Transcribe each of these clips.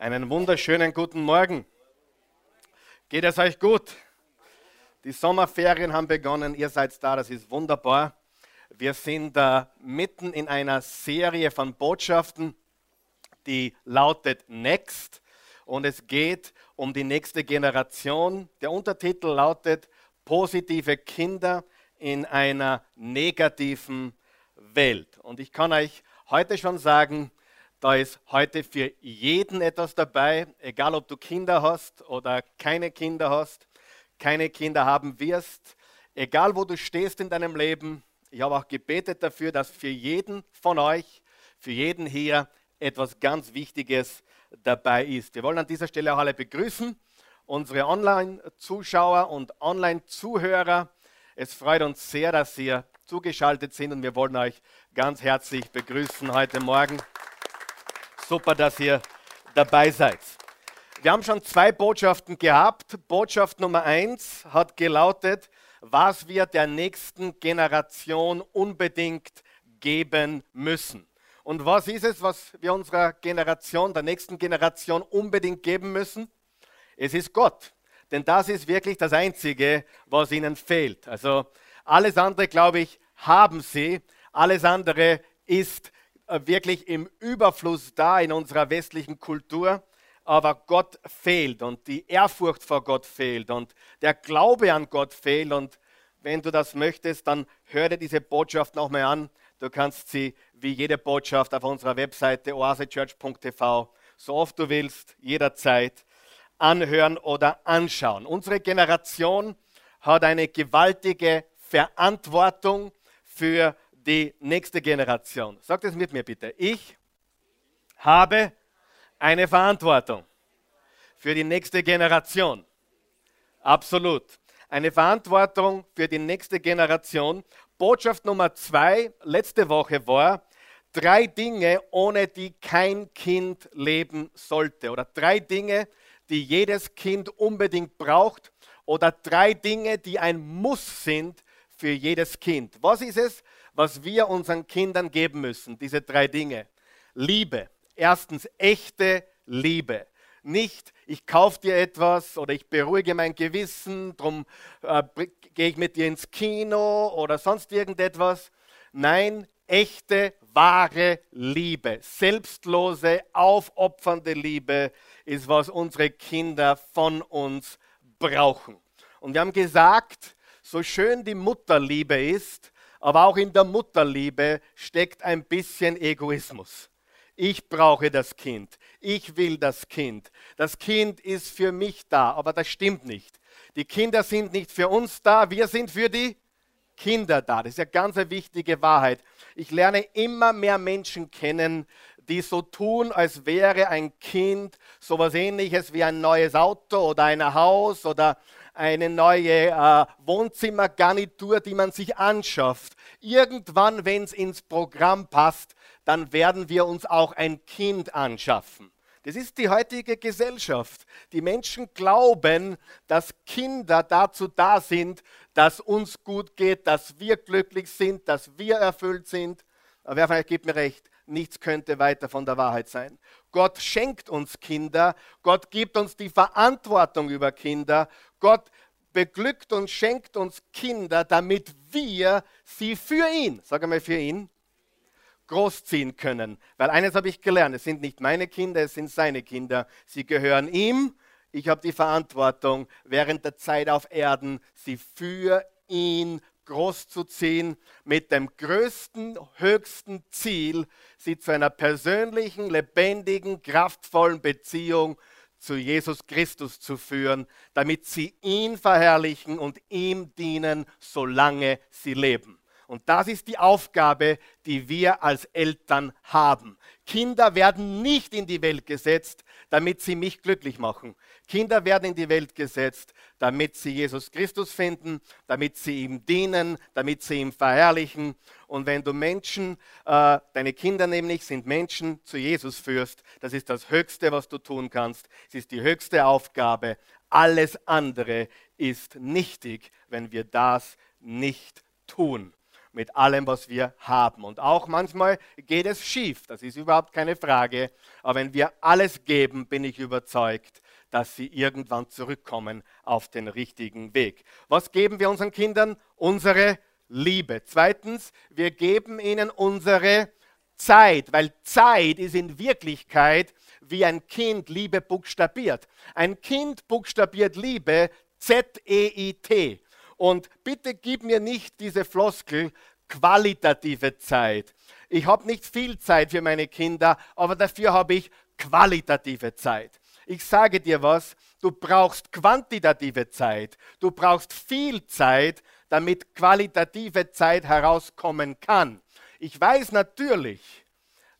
Einen wunderschönen guten Morgen. Geht es euch gut? Die Sommerferien haben begonnen, ihr seid da, das ist wunderbar. Wir sind äh, mitten in einer Serie von Botschaften, die lautet Next und es geht um die nächste Generation. Der Untertitel lautet Positive Kinder in einer negativen Welt. Und ich kann euch heute schon sagen, da ist heute für jeden etwas dabei, egal ob du Kinder hast oder keine Kinder hast, keine Kinder haben wirst, egal wo du stehst in deinem Leben. Ich habe auch gebetet dafür, dass für jeden von euch, für jeden hier etwas ganz Wichtiges dabei ist. Wir wollen an dieser Stelle auch alle begrüßen, unsere Online-Zuschauer und Online-Zuhörer. Es freut uns sehr, dass ihr zugeschaltet sind und wir wollen euch ganz herzlich begrüßen heute Morgen. Super, dass ihr dabei seid. Wir haben schon zwei Botschaften gehabt. Botschaft Nummer eins hat gelautet, was wir der nächsten Generation unbedingt geben müssen. Und was ist es, was wir unserer Generation, der nächsten Generation unbedingt geben müssen? Es ist Gott. Denn das ist wirklich das Einzige, was ihnen fehlt. Also alles andere, glaube ich, haben sie. Alles andere ist wirklich im Überfluss da in unserer westlichen Kultur, aber Gott fehlt und die Ehrfurcht vor Gott fehlt und der Glaube an Gott fehlt. Und wenn du das möchtest, dann hör dir diese Botschaft nochmal an. Du kannst sie wie jede Botschaft auf unserer Webseite oasechurch.tv so oft du willst, jederzeit anhören oder anschauen. Unsere Generation hat eine gewaltige Verantwortung für die nächste Generation. Sagt es mit mir bitte. Ich habe eine Verantwortung für die nächste Generation. Absolut. Eine Verantwortung für die nächste Generation. Botschaft Nummer zwei letzte Woche war, drei Dinge, ohne die kein Kind leben sollte. Oder drei Dinge, die jedes Kind unbedingt braucht. Oder drei Dinge, die ein Muss sind für jedes Kind. Was ist es? Was wir unseren Kindern geben müssen, diese drei Dinge. Liebe. Erstens echte Liebe. Nicht, ich kaufe dir etwas oder ich beruhige mein Gewissen, darum äh, gehe ich mit dir ins Kino oder sonst irgendetwas. Nein, echte, wahre Liebe, selbstlose, aufopfernde Liebe ist, was unsere Kinder von uns brauchen. Und wir haben gesagt, so schön die Mutterliebe ist, aber auch in der Mutterliebe steckt ein bisschen Egoismus. Ich brauche das Kind. Ich will das Kind. Das Kind ist für mich da, aber das stimmt nicht. Die Kinder sind nicht für uns da, wir sind für die Kinder da. Das ist eine ganz wichtige Wahrheit. Ich lerne immer mehr Menschen kennen, die so tun, als wäre ein Kind sowas ähnliches wie ein neues Auto oder ein Haus oder eine neue äh, Wohnzimmergarnitur, die man sich anschafft. Irgendwann, wenn es ins Programm passt, dann werden wir uns auch ein Kind anschaffen. Das ist die heutige Gesellschaft. Die Menschen glauben, dass Kinder dazu da sind, dass uns gut geht, dass wir glücklich sind, dass wir erfüllt sind. Aber wer von euch gibt mir recht, nichts könnte weiter von der Wahrheit sein. Gott schenkt uns Kinder, Gott gibt uns die Verantwortung über Kinder, Gott beglückt und schenkt uns Kinder, damit wir sie für ihn, sage mal für ihn, großziehen können. Weil eines habe ich gelernt, es sind nicht meine Kinder, es sind seine Kinder. Sie gehören ihm. Ich habe die Verantwortung, während der Zeit auf Erden, sie für ihn großzuziehen, mit dem größten, höchsten Ziel, sie zu einer persönlichen, lebendigen, kraftvollen Beziehung zu Jesus Christus zu führen, damit sie ihn verherrlichen und ihm dienen, solange sie leben. Und das ist die Aufgabe, die wir als Eltern haben. Kinder werden nicht in die Welt gesetzt, damit sie mich glücklich machen. Kinder werden in die Welt gesetzt, damit sie Jesus Christus finden, damit sie ihm dienen, damit sie ihm verherrlichen. Und wenn du Menschen, äh, deine Kinder nämlich sind Menschen, zu Jesus führst, das ist das Höchste, was du tun kannst. Es ist die höchste Aufgabe. Alles andere ist nichtig, wenn wir das nicht tun. mit allem, was wir haben. Und auch manchmal geht es schief, das ist überhaupt keine Frage. Aber wenn wir alles geben, bin ich überzeugt, dass sie irgendwann zurückkommen auf den richtigen Weg. Was geben wir unseren Kindern? Unsere Liebe. Zweitens, wir geben ihnen unsere Zeit, weil Zeit ist in Wirklichkeit wie ein Kind Liebe buchstabiert. Ein Kind buchstabiert Liebe Z-E-I-T. Und bitte gib mir nicht diese Floskel qualitative Zeit. Ich habe nicht viel Zeit für meine Kinder, aber dafür habe ich qualitative Zeit. Ich sage dir was, du brauchst quantitative Zeit. Du brauchst viel Zeit, damit qualitative Zeit herauskommen kann. Ich weiß natürlich,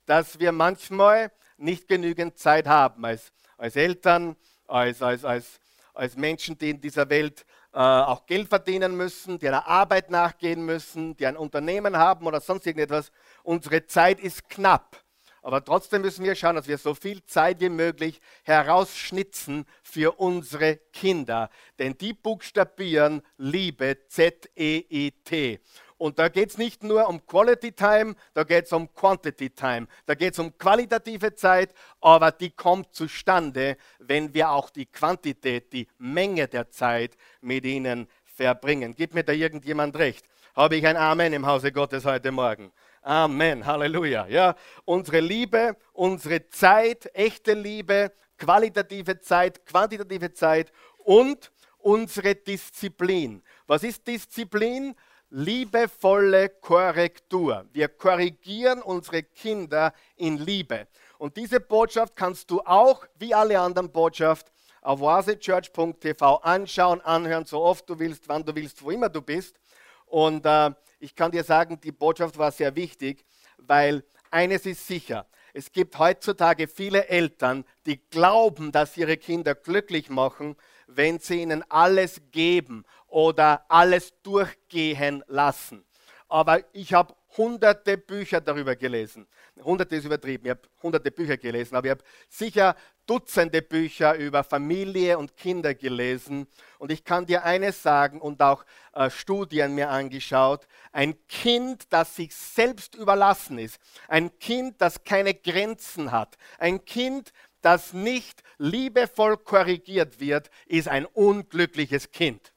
dass wir manchmal nicht genügend Zeit haben als, als Eltern, als, als, als, als Menschen, die in dieser Welt äh, auch Geld verdienen müssen, die einer Arbeit nachgehen müssen, die ein Unternehmen haben oder sonst irgendetwas. Unsere Zeit ist knapp. Aber trotzdem müssen wir schauen, dass wir so viel Zeit wie möglich herausschnitzen für unsere Kinder. Denn die buchstabieren Liebe, Z-E-I-T. Und da geht es nicht nur um Quality Time, da geht es um Quantity Time. Da geht es um qualitative Zeit, aber die kommt zustande, wenn wir auch die Quantität, die Menge der Zeit mit ihnen verbringen. Gibt mir da irgendjemand recht? Habe ich ein Amen im Hause Gottes heute Morgen? Amen, Halleluja. Ja, unsere Liebe, unsere Zeit, echte Liebe, qualitative Zeit, quantitative Zeit und unsere Disziplin. Was ist Disziplin? Liebevolle Korrektur. Wir korrigieren unsere Kinder in Liebe. Und diese Botschaft kannst du auch, wie alle anderen Botschaften, auf oasechurch.tv anschauen, anhören, so oft du willst, wann du willst, wo immer du bist. Und äh, ich kann dir sagen, die Botschaft war sehr wichtig, weil eines ist sicher. Es gibt heutzutage viele Eltern, die glauben, dass ihre Kinder glücklich machen, wenn sie ihnen alles geben oder alles durchgehen lassen. Aber ich habe hunderte Bücher darüber gelesen. Hunderte ist übertrieben, ich habe hunderte Bücher gelesen, aber ich habe sicher Dutzende Bücher über Familie und Kinder gelesen. Und ich kann dir eines sagen und auch äh, Studien mir angeschaut. Ein Kind, das sich selbst überlassen ist. Ein Kind, das keine Grenzen hat. Ein Kind, das nicht liebevoll korrigiert wird, ist ein unglückliches Kind.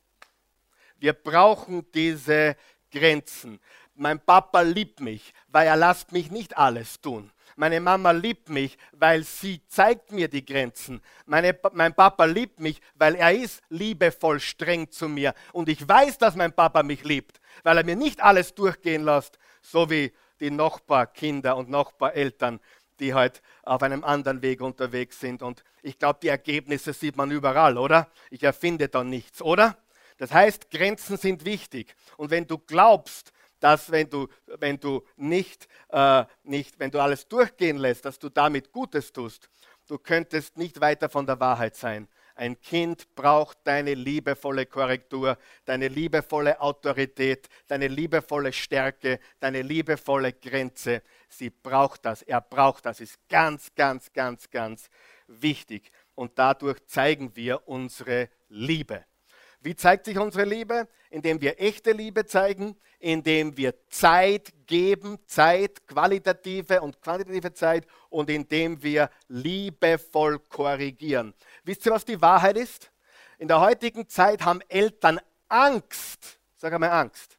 Wir brauchen diese Grenzen. Mein Papa liebt mich, weil er lasst mich nicht alles tun. Meine Mama liebt mich, weil sie zeigt mir die Grenzen. Meine, mein Papa liebt mich, weil er ist liebevoll streng zu mir. Und ich weiß, dass mein Papa mich liebt, weil er mir nicht alles durchgehen lässt, so wie die Nachbarkinder und Nachbareltern, die halt auf einem anderen Weg unterwegs sind. Und ich glaube, die Ergebnisse sieht man überall, oder? Ich erfinde da nichts, oder? Das heißt, Grenzen sind wichtig. Und wenn du glaubst, dass wenn du, wenn du nicht, äh, nicht, wenn du alles durchgehen lässt, dass du damit Gutes tust, du könntest nicht weiter von der Wahrheit sein. Ein Kind braucht deine liebevolle Korrektur, deine liebevolle Autorität, deine liebevolle Stärke, deine liebevolle Grenze. Sie braucht das, er braucht das, ist ganz, ganz, ganz, ganz wichtig. Und dadurch zeigen wir unsere Liebe. Wie zeigt sich unsere Liebe? Indem wir echte Liebe zeigen, indem wir Zeit geben, Zeit, qualitative und quantitative Zeit und indem wir liebevoll korrigieren. Wisst ihr, was die Wahrheit ist? In der heutigen Zeit haben Eltern Angst, sag einmal Angst.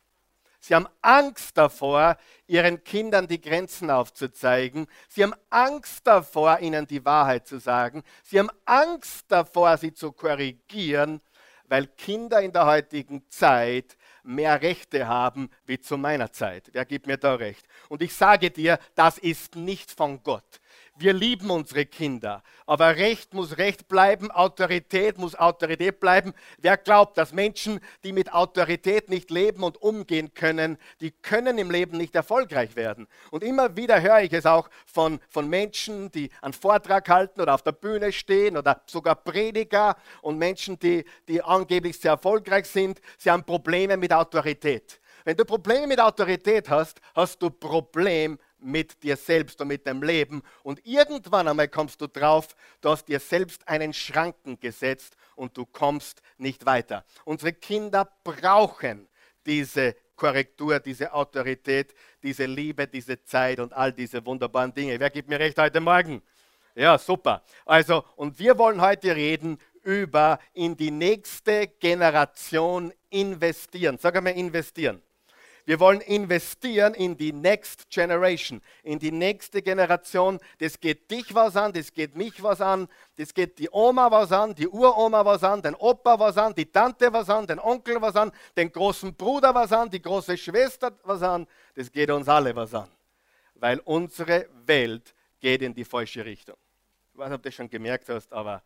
Sie haben Angst davor, ihren Kindern die Grenzen aufzuzeigen. Sie haben Angst davor, ihnen die Wahrheit zu sagen. Sie haben Angst davor, sie zu korrigieren weil Kinder in der heutigen Zeit mehr Rechte haben wie zu meiner Zeit. Wer gibt mir da recht? Und ich sage dir, das ist nicht von Gott. Wir lieben unsere Kinder, aber Recht muss Recht bleiben, Autorität muss Autorität bleiben. Wer glaubt, dass Menschen, die mit Autorität nicht leben und umgehen können, die können im Leben nicht erfolgreich werden. Und immer wieder höre ich es auch von, von Menschen, die einen Vortrag halten oder auf der Bühne stehen oder sogar Prediger und Menschen, die, die angeblich sehr erfolgreich sind, sie haben Probleme mit Autorität. Wenn du Probleme mit Autorität hast, hast du Problem mit dir selbst und mit deinem Leben. Und irgendwann einmal kommst du drauf, du hast dir selbst einen Schranken gesetzt und du kommst nicht weiter. Unsere Kinder brauchen diese Korrektur, diese Autorität, diese Liebe, diese Zeit und all diese wunderbaren Dinge. Wer gibt mir recht heute Morgen? Ja, super. Also, und wir wollen heute reden über in die nächste Generation investieren. Sag einmal investieren. Wir wollen investieren in die Next Generation, in die nächste Generation. Das geht dich was an, das geht mich was an, das geht die Oma was an, die Uroma was an, den Opa was an, die Tante was an, den Onkel was an, den großen Bruder was an, die große Schwester was an. Das geht uns alle was an, weil unsere Welt geht in die falsche Richtung. Ich weiß nicht, ob du das schon gemerkt hast, aber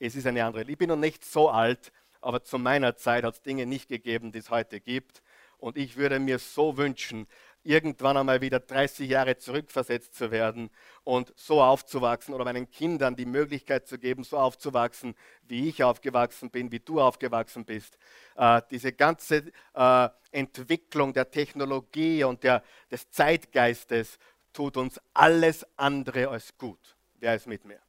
es ist eine andere. Ich bin noch nicht so alt, aber zu meiner Zeit hat es Dinge nicht gegeben, die es heute gibt. Und ich würde mir so wünschen, irgendwann einmal wieder 30 Jahre zurückversetzt zu werden und so aufzuwachsen oder meinen Kindern die Möglichkeit zu geben, so aufzuwachsen, wie ich aufgewachsen bin, wie du aufgewachsen bist. Äh, diese ganze äh, Entwicklung der Technologie und der, des Zeitgeistes tut uns alles andere als gut. Wer ist mit mir?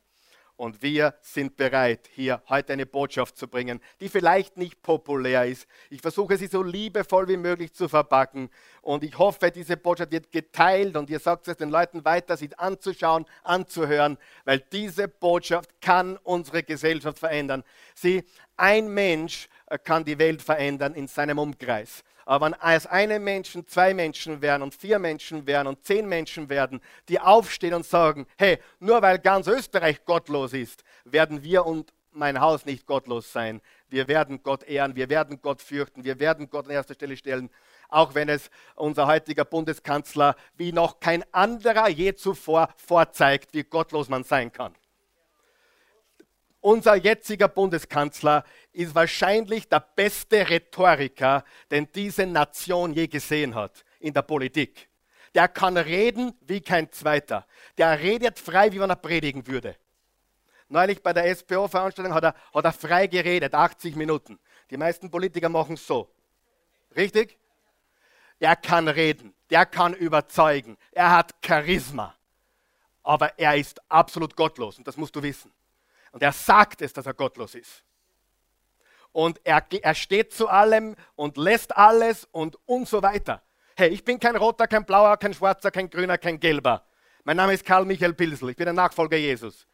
Und wir sind bereit, hier heute eine Botschaft zu bringen, die vielleicht nicht populär ist. Ich versuche sie so liebevoll wie möglich zu verpacken. Und ich hoffe, diese Botschaft wird geteilt und ihr sagt es den Leuten weiter, sie anzuschauen, anzuhören, weil diese Botschaft kann unsere Gesellschaft verändern. Sie, ein Mensch äh, kann die Welt verändern in seinem Umkreis. Aber wenn als einem Menschen zwei Menschen werden und vier Menschen werden und zehn Menschen werden, die aufstehen und sagen, hey, nur weil ganz Österreich gottlos ist, werden wir und mein Haus nicht gottlos sein. Wir werden Gott ehren, wir werden Gott fürchten, wir werden Gott an erster Stelle stellen, auch wenn es unser heutiger Bundeskanzler wie noch kein anderer je zuvor vorzeigt, wie gottlos man sein kann. Unser jetziger Bundeskanzler ist wahrscheinlich der beste Rhetoriker, den diese Nation je gesehen hat in der Politik. Der kann reden wie kein zweiter. Der redet frei, wie wenn er predigen würde. Neulich bei der SPO-Veranstaltung hat er, hat er frei geredet, 80 Minuten. Die meisten Politiker machen es so. Richtig? Er kann reden, der kann überzeugen, er hat Charisma. Aber er ist absolut gottlos und das musst du wissen. Und er sagt es, dass er gottlos ist. Und er, er steht zu allem und lässt alles und, und so weiter. Hey, ich bin kein roter, kein blauer, kein schwarzer, kein grüner, kein gelber. Mein Name ist Karl Michael Pilsel. Ich bin der Nachfolger Jesus.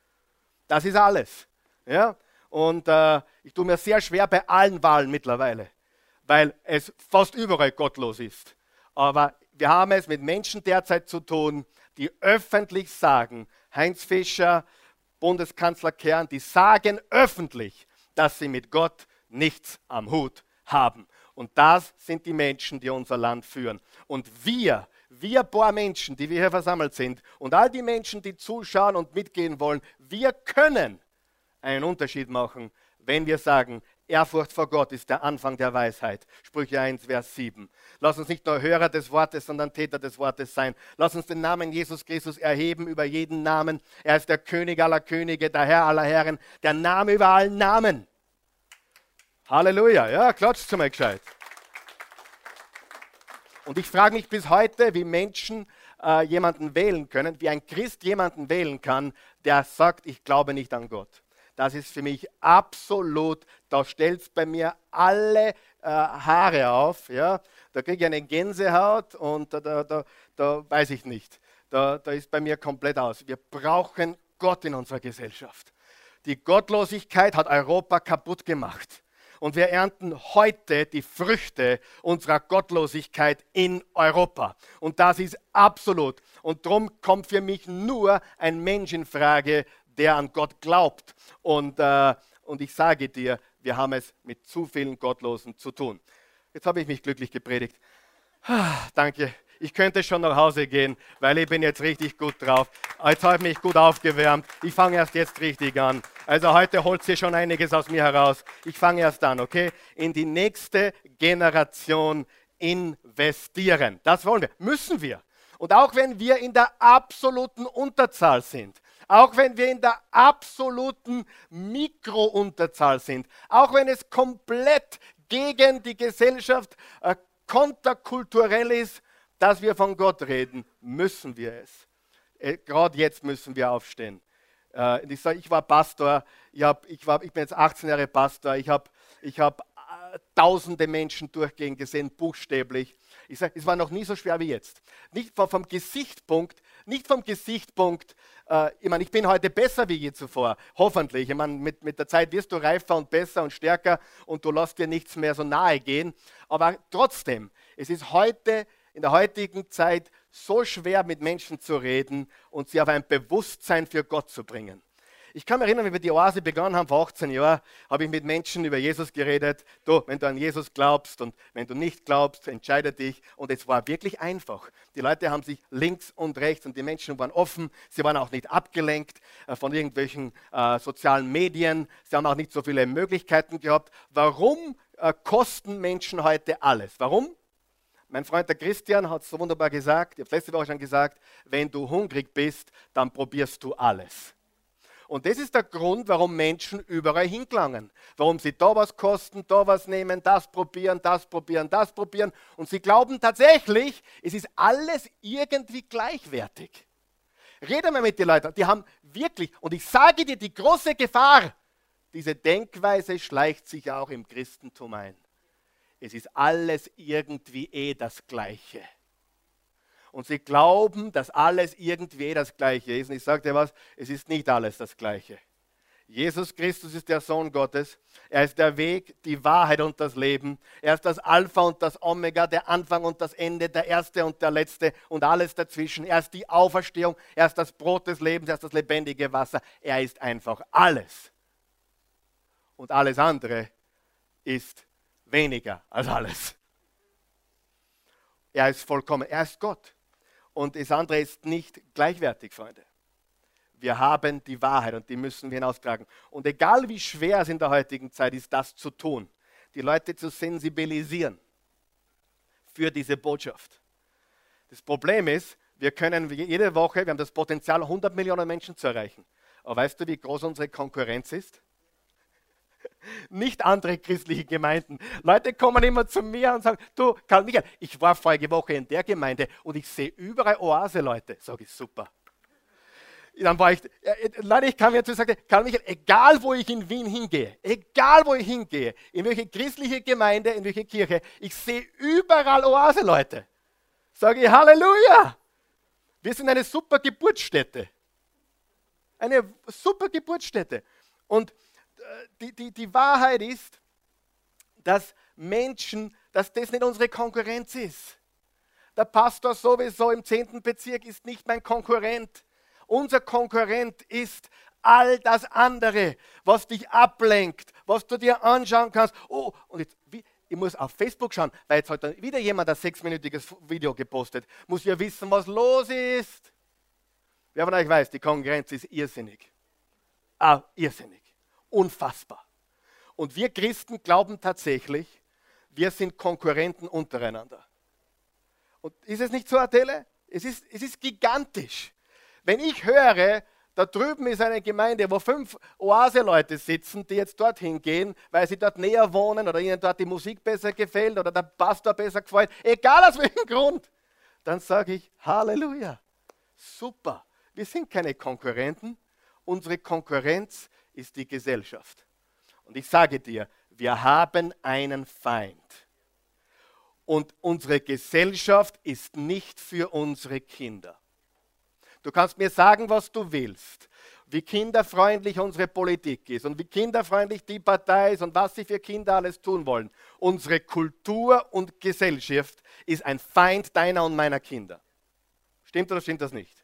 Das ist alles. Ja? Und äh, ich tue mir sehr schwer bei allen Wahlen mittlerweile, weil es fast überall gottlos ist. Aber wir haben es mit Menschen derzeit zu tun, die öffentlich sagen, Heinz Fischer, Bundeskanzler Kern, die sagen öffentlich, dass sie mit Gott nichts am Hut haben. Und das sind die Menschen, die unser Land führen. Und wir, wir paar Menschen, die wir hier versammelt sind und all die Menschen, die zuschauen und mitgehen wollen, wir können einen Unterschied machen, wenn wir sagen, Ehrfurcht vor Gott ist der Anfang der Weisheit. Sprüche 1, Vers 7. Lass uns nicht nur Hörer des Wortes, sondern Täter des Wortes sein. Lass uns den Namen Jesus Christus erheben über jeden Namen. Er ist der König aller Könige, der Herr aller Herren, der Name über allen Namen. Halleluja. Ja, klatscht mal gescheit. Und ich frage mich bis heute, wie Menschen äh, jemanden wählen können, wie ein Christ jemanden wählen kann, der sagt, ich glaube nicht an Gott. Das ist für mich absolut, da stellt es bei mir alle äh, Haare auf. Ja? Da kriege ich eine Gänsehaut und da, da, da, da weiß ich nicht. Da, da ist bei mir komplett aus. Wir brauchen Gott in unserer Gesellschaft. Die Gottlosigkeit hat Europa kaputt gemacht. Und wir ernten heute die Früchte unserer Gottlosigkeit in Europa. Und das ist absolut. Und darum kommt für mich nur ein Mensch in Frage, der an Gott glaubt. Und, äh, und ich sage dir, wir haben es mit zu vielen Gottlosen zu tun. Jetzt habe ich mich glücklich gepredigt. Ah, danke. Ich könnte schon nach Hause gehen, weil ich bin jetzt richtig gut drauf. Jetzt habe ich mich gut aufgewärmt. Ich fange erst jetzt richtig an. Also heute holt sie schon einiges aus mir heraus. Ich fange erst an, okay? In die nächste Generation investieren. Das wollen wir. Müssen wir. Und auch wenn wir in der absoluten Unterzahl sind, auch wenn wir in der absoluten Mikrounterzahl sind, auch wenn es komplett gegen die Gesellschaft äh, konterkulturell ist, dass wir von Gott reden, müssen wir es. Äh, Gerade jetzt müssen wir aufstehen. Äh, ich, sag, ich war Pastor, ich, hab, ich, war, ich bin jetzt 18 Jahre Pastor, ich habe ich hab, äh, tausende Menschen durchgehen gesehen, buchstäblich. Ich sage, es war noch nie so schwer wie jetzt. Nicht vom, Gesichtspunkt, nicht vom Gesichtspunkt, ich meine, ich bin heute besser wie je zuvor, hoffentlich. Ich meine, mit, mit der Zeit wirst du reifer und besser und stärker und du lässt dir nichts mehr so nahe gehen. Aber trotzdem, es ist heute, in der heutigen Zeit, so schwer mit Menschen zu reden und sie auf ein Bewusstsein für Gott zu bringen. Ich kann mich erinnern, wie wir die Oase begonnen haben vor 18 Jahren, habe ich mit Menschen über Jesus geredet. Du, wenn du an Jesus glaubst und wenn du nicht glaubst, entscheide dich. Und es war wirklich einfach. Die Leute haben sich links und rechts und die Menschen waren offen. Sie waren auch nicht abgelenkt äh, von irgendwelchen äh, sozialen Medien. Sie haben auch nicht so viele Möglichkeiten gehabt. Warum äh, kosten Menschen heute alles? Warum? Mein Freund der Christian hat es so wunderbar gesagt, ich habe letzte Woche schon gesagt, wenn du hungrig bist, dann probierst du alles. Und das ist der Grund, warum Menschen überall hinklangen. Warum sie da was kosten, da was nehmen, das probieren, das probieren, das probieren. Und sie glauben tatsächlich, es ist alles irgendwie gleichwertig. Rede mal mit den Leuten, die haben wirklich, und ich sage dir, die große Gefahr, diese Denkweise schleicht sich auch im Christentum ein. Es ist alles irgendwie eh das Gleiche und sie glauben, dass alles irgendwie das Gleiche ist. Und ich sage dir was, es ist nicht alles das Gleiche. Jesus Christus ist der Sohn Gottes. Er ist der Weg, die Wahrheit und das Leben. Er ist das Alpha und das Omega, der Anfang und das Ende, der Erste und der Letzte und alles dazwischen. Er ist die Auferstehung, er ist das Brot des Lebens, er ist das lebendige Wasser. Er ist einfach alles. Und alles andere ist weniger als alles. Er ist vollkommen, er ist Gott und das andere ist nicht gleichwertig, Freunde. Wir haben die Wahrheit und die müssen wir hinaustragen. Und egal wie schwer es in der heutigen Zeit ist, das zu tun, die Leute zu sensibilisieren für diese Botschaft. Das Problem ist, wir können jede Woche, wir haben das Potenzial, 100 Millionen Menschen zu erreichen. Aber weißt du, wie groß unsere Konkurrenz ist? Nicht andere christliche Gemeinden. Leute kommen immer zu mir und sagen, du, Karl Michael, ich war vorige Woche in der Gemeinde und ich sehe überall Oase-Leute. Sag ich, super. Dann war ich, Leute, ich kam mir zu sagen, Karl Michael, egal wo ich in Wien hingehe, egal wo ich hingehe, in welche christliche Gemeinde, in welche Kirche, ich sehe überall Oase-Leute. Sage ich, Halleluja! Wir sind eine super Geburtsstätte. Eine super Geburtsstätte. Und die, die, die Wahrheit ist, dass Menschen, dass das nicht unsere Konkurrenz ist. Der Pastor sowieso im 10. Bezirk ist nicht mein Konkurrent. Unser Konkurrent ist all das andere, was dich ablenkt, was du dir anschauen kannst. Oh, und jetzt, wie, ich muss auf Facebook schauen, weil jetzt hat wieder jemand ein sechsminütiges Video gepostet. Muss ja wissen, was los ist. Wer von euch weiß, die Konkurrenz ist irrsinnig. Ah, irrsinnig. Unfassbar. Und wir Christen glauben tatsächlich, wir sind Konkurrenten untereinander. Und ist es nicht so, Adele? Es ist, es ist gigantisch. Wenn ich höre, da drüben ist eine Gemeinde, wo fünf Oase-Leute sitzen, die jetzt dorthin gehen, weil sie dort näher wohnen oder ihnen dort die Musik besser gefällt oder der Pastor besser gefällt, egal aus welchem Grund, dann sage ich Halleluja. Super. Wir sind keine Konkurrenten. Unsere Konkurrenz ist die Gesellschaft. Und ich sage dir, wir haben einen Feind. Und unsere Gesellschaft ist nicht für unsere Kinder. Du kannst mir sagen, was du willst, wie kinderfreundlich unsere Politik ist und wie kinderfreundlich die Partei ist und was sie für Kinder alles tun wollen. Unsere Kultur und Gesellschaft ist ein Feind deiner und meiner Kinder. Stimmt oder stimmt das nicht?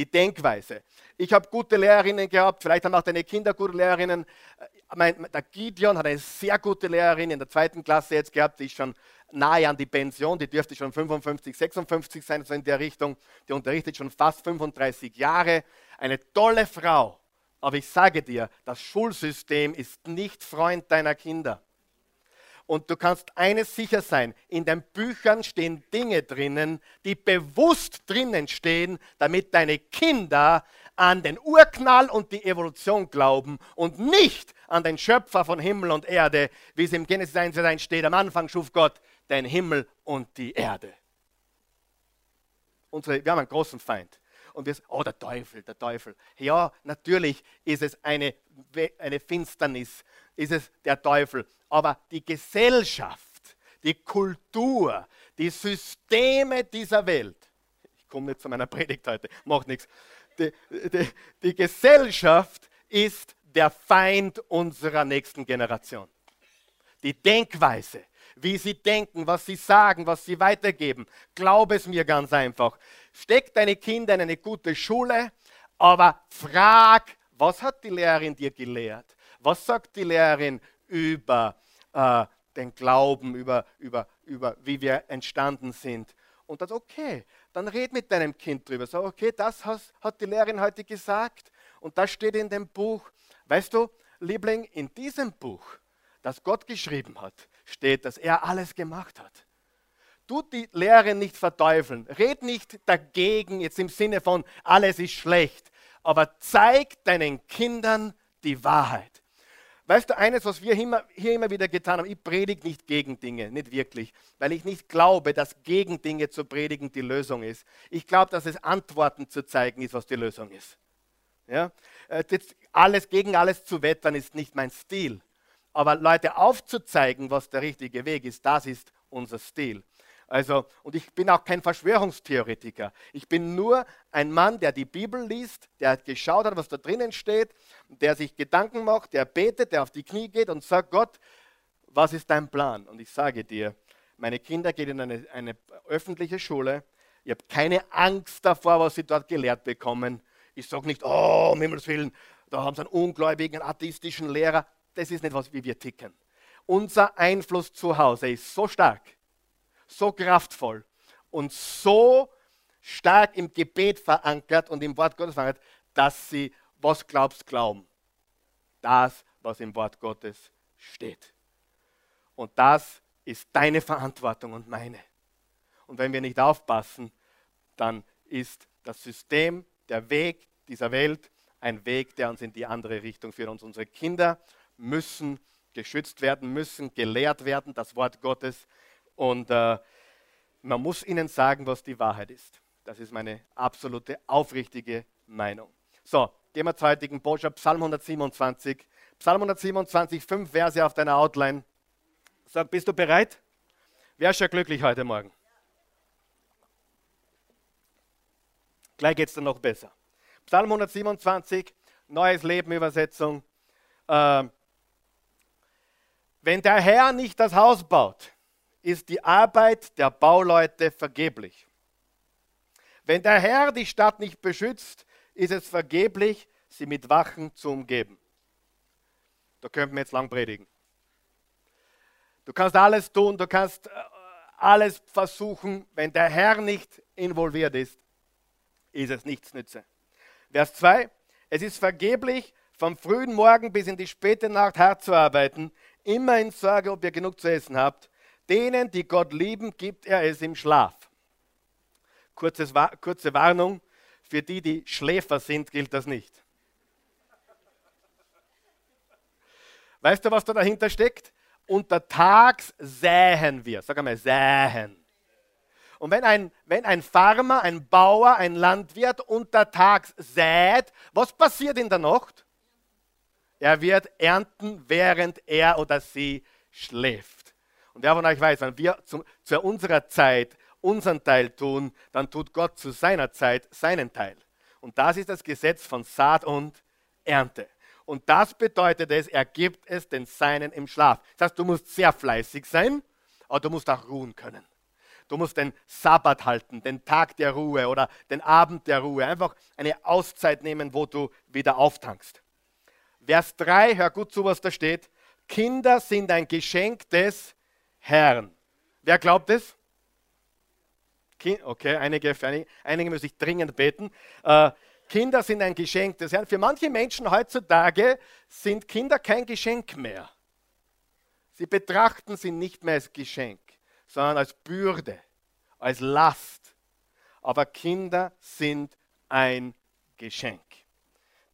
Die Denkweise. Ich habe gute Lehrerinnen gehabt, vielleicht haben auch deine Kinder gute Lehrerinnen. Äh, mein, der Gideon hat eine sehr gute Lehrerin in der zweiten Klasse jetzt gehabt, die ist schon nahe an die Pension, die dürfte schon 55, 56 sein, so in der Richtung. Die unterrichtet schon fast 35 Jahre. Eine tolle Frau. Aber ich sage dir, das Schulsystem ist nicht Freund deiner Kinder. Und du kannst eines sicher sein, in den Büchern stehen Dinge drinnen, die bewusst drinnen stehen, damit deine Kinder an den Urknall und die Evolution glauben und nicht an den Schöpfer von Himmel und Erde, wie es im Genesis 1 steht, am Anfang schuf Gott den Himmel und die Erde. Unsere, wir haben einen großen Feind. Und wir sagen, oh, der Teufel, der Teufel. Ja, natürlich ist es eine, eine Finsternis, ist es der Teufel aber die Gesellschaft, die Kultur, Die Systeme dieser Welt. Ich komme nicht zu meiner Predigt heute, macht nichts. Die, die, die Gesellschaft ist der Feind unserer nächsten Generation. Die Denkweise, wie sie denken, was sie sagen, was sie weitergeben. Glaub es mir ganz einfach. Steck deine Kinder in eine gute Schule, aber frag, was hat die Lehrerin dir gelehrt? Was sagt die Lehrerin über äh, den Glauben, über, über, über wie wir entstanden sind? Und das okay, dann red mit deinem Kind drüber. Sag, okay, das has, hat die Lehrerin heute gesagt und das steht in dem Buch. Weißt du, Liebling, in diesem Buch, das Gott geschrieben hat, steht, dass er alles gemacht hat. Du die Lehre nicht verteufeln. Red nicht dagegen, jetzt im Sinne von, alles ist schlecht. Aber zeig deinen Kindern die Wahrheit. Weißt du, eines, was wir hier immer wieder getan haben, ich predige nicht gegen Dinge, nicht wirklich, weil ich nicht glaube, dass gegen Dinge zu predigen die Lösung ist. Ich glaube, dass es Antworten zu zeigen ist, was die Lösung ist. Ja? Äh, alles gegen alles zu wettern ist nicht mein Stil. Aber Leute aufzuzeigen, was der richtige Weg ist, das ist unser Stil. Also, und ich bin auch kein Verschwörungstheoretiker. Ich bin nur ein Mann, der die Bibel liest, der geschaut hat, was da drinnen steht, der sich Gedanken macht, der betet, der auf die Knie geht und sagt, Gott, was ist dein Plan? Und ich sage dir, meine Kinder gehen in eine, eine öffentliche Schule. Ihr habt keine Angst davor, was sie dort gelehrt bekommen. Ich sage nicht, oh, um Himmels Willen, da haben sie einen ungläubigen, atheistischen Lehrer das ist nicht, was, wie wir ticken. Unser Einfluss zu Hause ist so stark, so kraftvoll und so stark im Gebet verankert und im Wort Gottes verankert, dass sie, was glaubst, glauben. Das, was im Wort Gottes steht. Und das ist deine Verantwortung und meine. Und wenn wir nicht aufpassen, dann ist das System, der Weg dieser Welt ein Weg, der uns in die andere Richtung führt. Und unsere Kinder müssen geschützt werden, müssen gelehrt werden, das Wort Gottes. Und äh, man muss ihnen sagen, was die Wahrheit ist. Das ist meine absolute, aufrichtige Meinung. So, gehen wir zur heutigen Botschaft, Psalm 127. Psalm 127, fünf Verse auf deiner Outline. Sag, bist du bereit? Wer ist schon glücklich heute Morgen? Gleich geht es dann noch besser. Psalm 127, Neues Leben Übersetzung. Äh, wenn der Herr nicht das Haus baut, ist die Arbeit der Bauleute vergeblich. Wenn der Herr die Stadt nicht beschützt, ist es vergeblich, sie mit Wachen zu umgeben. Da könnten wir jetzt lang predigen. Du kannst alles tun, du kannst äh, alles versuchen. Wenn der Herr nicht involviert ist, ist es nichts nütze. Vers 2. Es ist vergeblich, vom frühen Morgen bis in die späte Nacht hart zu arbeiten, immer in Sorge, ob ihr genug zu essen habt. Denen, die Gott lieben, gibt er es im Schlaf. Kurzes, kurze Warnung, für die, die Schläfer sind, gilt das nicht. Weißt du, was da dahinter steckt? Untertags säen wir. Sag einmal, säen. Und wenn ein, wenn ein Farmer, ein Bauer, ein Landwirt untertags sät, was passiert in der Nacht? Er wird ernten, während er oder sie schläft. Und wer von euch weiß, wenn wir zu, zu unserer Zeit unseren Teil tun, dann tut Gott zu seiner Zeit seinen Teil. Und das ist das Gesetz von Saat und Ernte. Und das bedeutet es, er gibt es den Seinen im Schlaf. Das heißt, du musst sehr fleißig sein, aber du musst auch ruhen können. Du musst den Sabbat halten, den Tag der Ruhe oder den Abend der Ruhe. Einfach eine Auszeit nehmen, wo du wieder auftankst. Vers 3, hör gut zu, was da steht. Kinder sind ein Geschenk des Herrn. Wer glaubt es? Okay, einige, einige, einige müssen sich dringend beten. Äh, Kinder sind ein Geschenk des Herrn. Für manche Menschen heutzutage sind Kinder kein Geschenk mehr. Sie betrachten sie nicht mehr als Geschenk, sondern als Bürde, als Last. Aber Kinder sind ein Geschenk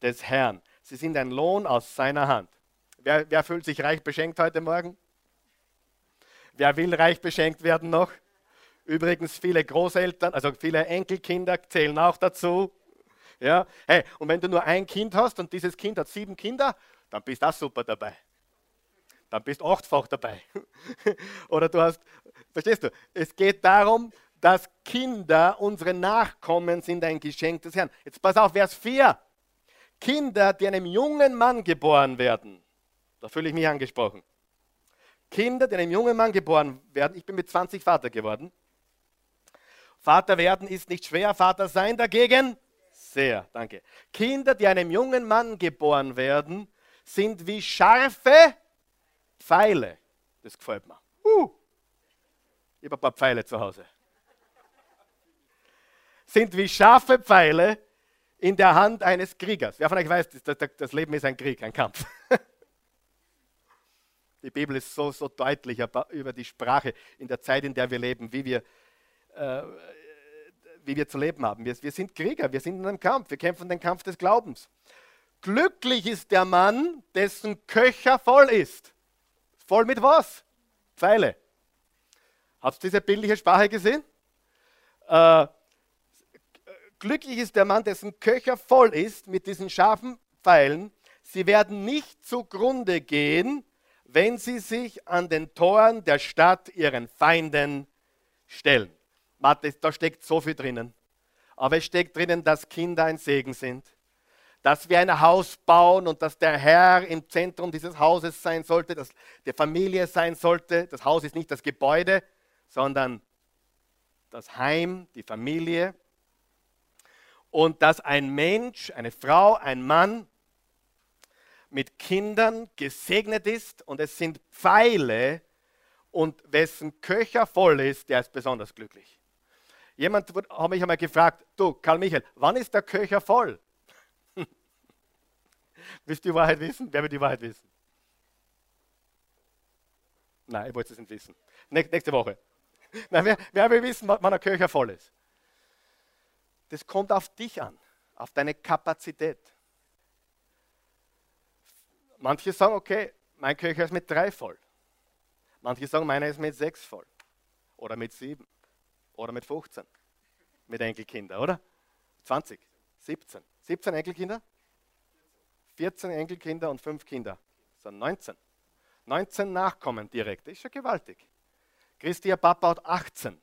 des Herrn. Sie sind ein Lohn aus seiner Hand. Wer, wer fühlt sich reich beschenkt heute Morgen? Wer will reich beschenkt werden noch? Übrigens, viele Großeltern, also viele Enkelkinder zählen auch dazu. Ja, hey, und wenn du nur ein Kind hast und dieses Kind hat sieben Kinder, dann bist du auch super dabei. Dann bist du achtfach dabei. Oder du hast Verstehst du? Es geht darum, dass Kinder, unsere Nachkommen, sind ein Geschenk des Herrn. Jetzt pass auf, Vers 4. Kinder, die einem jungen Mann geboren werden. Da fühle ich mich angesprochen. Kinder, die einem jungen Mann geboren werden. Ich bin mit 20 Vater geworden. Vater werden ist nicht schwer, Vater sein dagegen sehr, danke. Kinder, die einem jungen Mann geboren werden, sind wie scharfe Pfeile. Das gefällt mir. Uh. Ich habe ein paar Pfeile zu Hause. Sind wie scharfe Pfeile in der Hand eines Kriegers. Wer von euch weiß, das Leben ist ein Krieg, ein Kampf. Die Bibel ist so, so deutlich über die Sprache in der Zeit, in der wir leben, wie wir, äh, wie wir zu leben haben. Wir, wir sind Krieger, wir sind in einem Kampf, wir kämpfen den Kampf des Glaubens. Glücklich ist der Mann, dessen Köcher voll ist. Voll mit was? Pfeile. Habt ihr diese bildliche Sprache gesehen? Äh, glücklich ist der Mann, dessen Köcher voll ist mit diesen scharfen Pfeilen. Sie werden nicht zugrunde gehen, wenn sie sich an den Toren der Stadt ihren Feinden stellen. Mathe, da steckt so viel drinnen. Aber es steckt drinnen, dass Kinder ein Segen sind. Dass wir ein Haus bauen und dass der Herr im Zentrum dieses Hauses sein sollte, dass der Familie sein sollte. Das Haus ist nicht das Gebäude, sondern das Heim, die Familie. Und dass ein Mensch, eine Frau, ein Mann mit Kindern gesegnet ist und es sind Pfeile und wessen Köcher voll ist, der ist besonders glücklich. Jemand hat mich einmal gefragt, du Karl Michael, wann ist der Köcher voll? Willst du die Wahrheit wissen? Wer will die Wahrheit wissen? Nein, ich wollte es nicht wissen. Nächste Woche. Nein, wer, wer will wissen, wann der Köcher voll ist? Das kommt auf dich an, auf deine Kapazität. Manche sagen, okay, mein Köcher ist mit drei voll. Manche sagen, meiner ist mit sechs voll. Oder mit sieben. Oder mit 15. Mit Enkelkinder, oder? 20, 17. 17 Enkelkinder? 14 Enkelkinder und 5 Kinder. Das sind 19. 19 Nachkommen direkt. Das ist schon gewaltig. Christi, ihr Papa hat 18.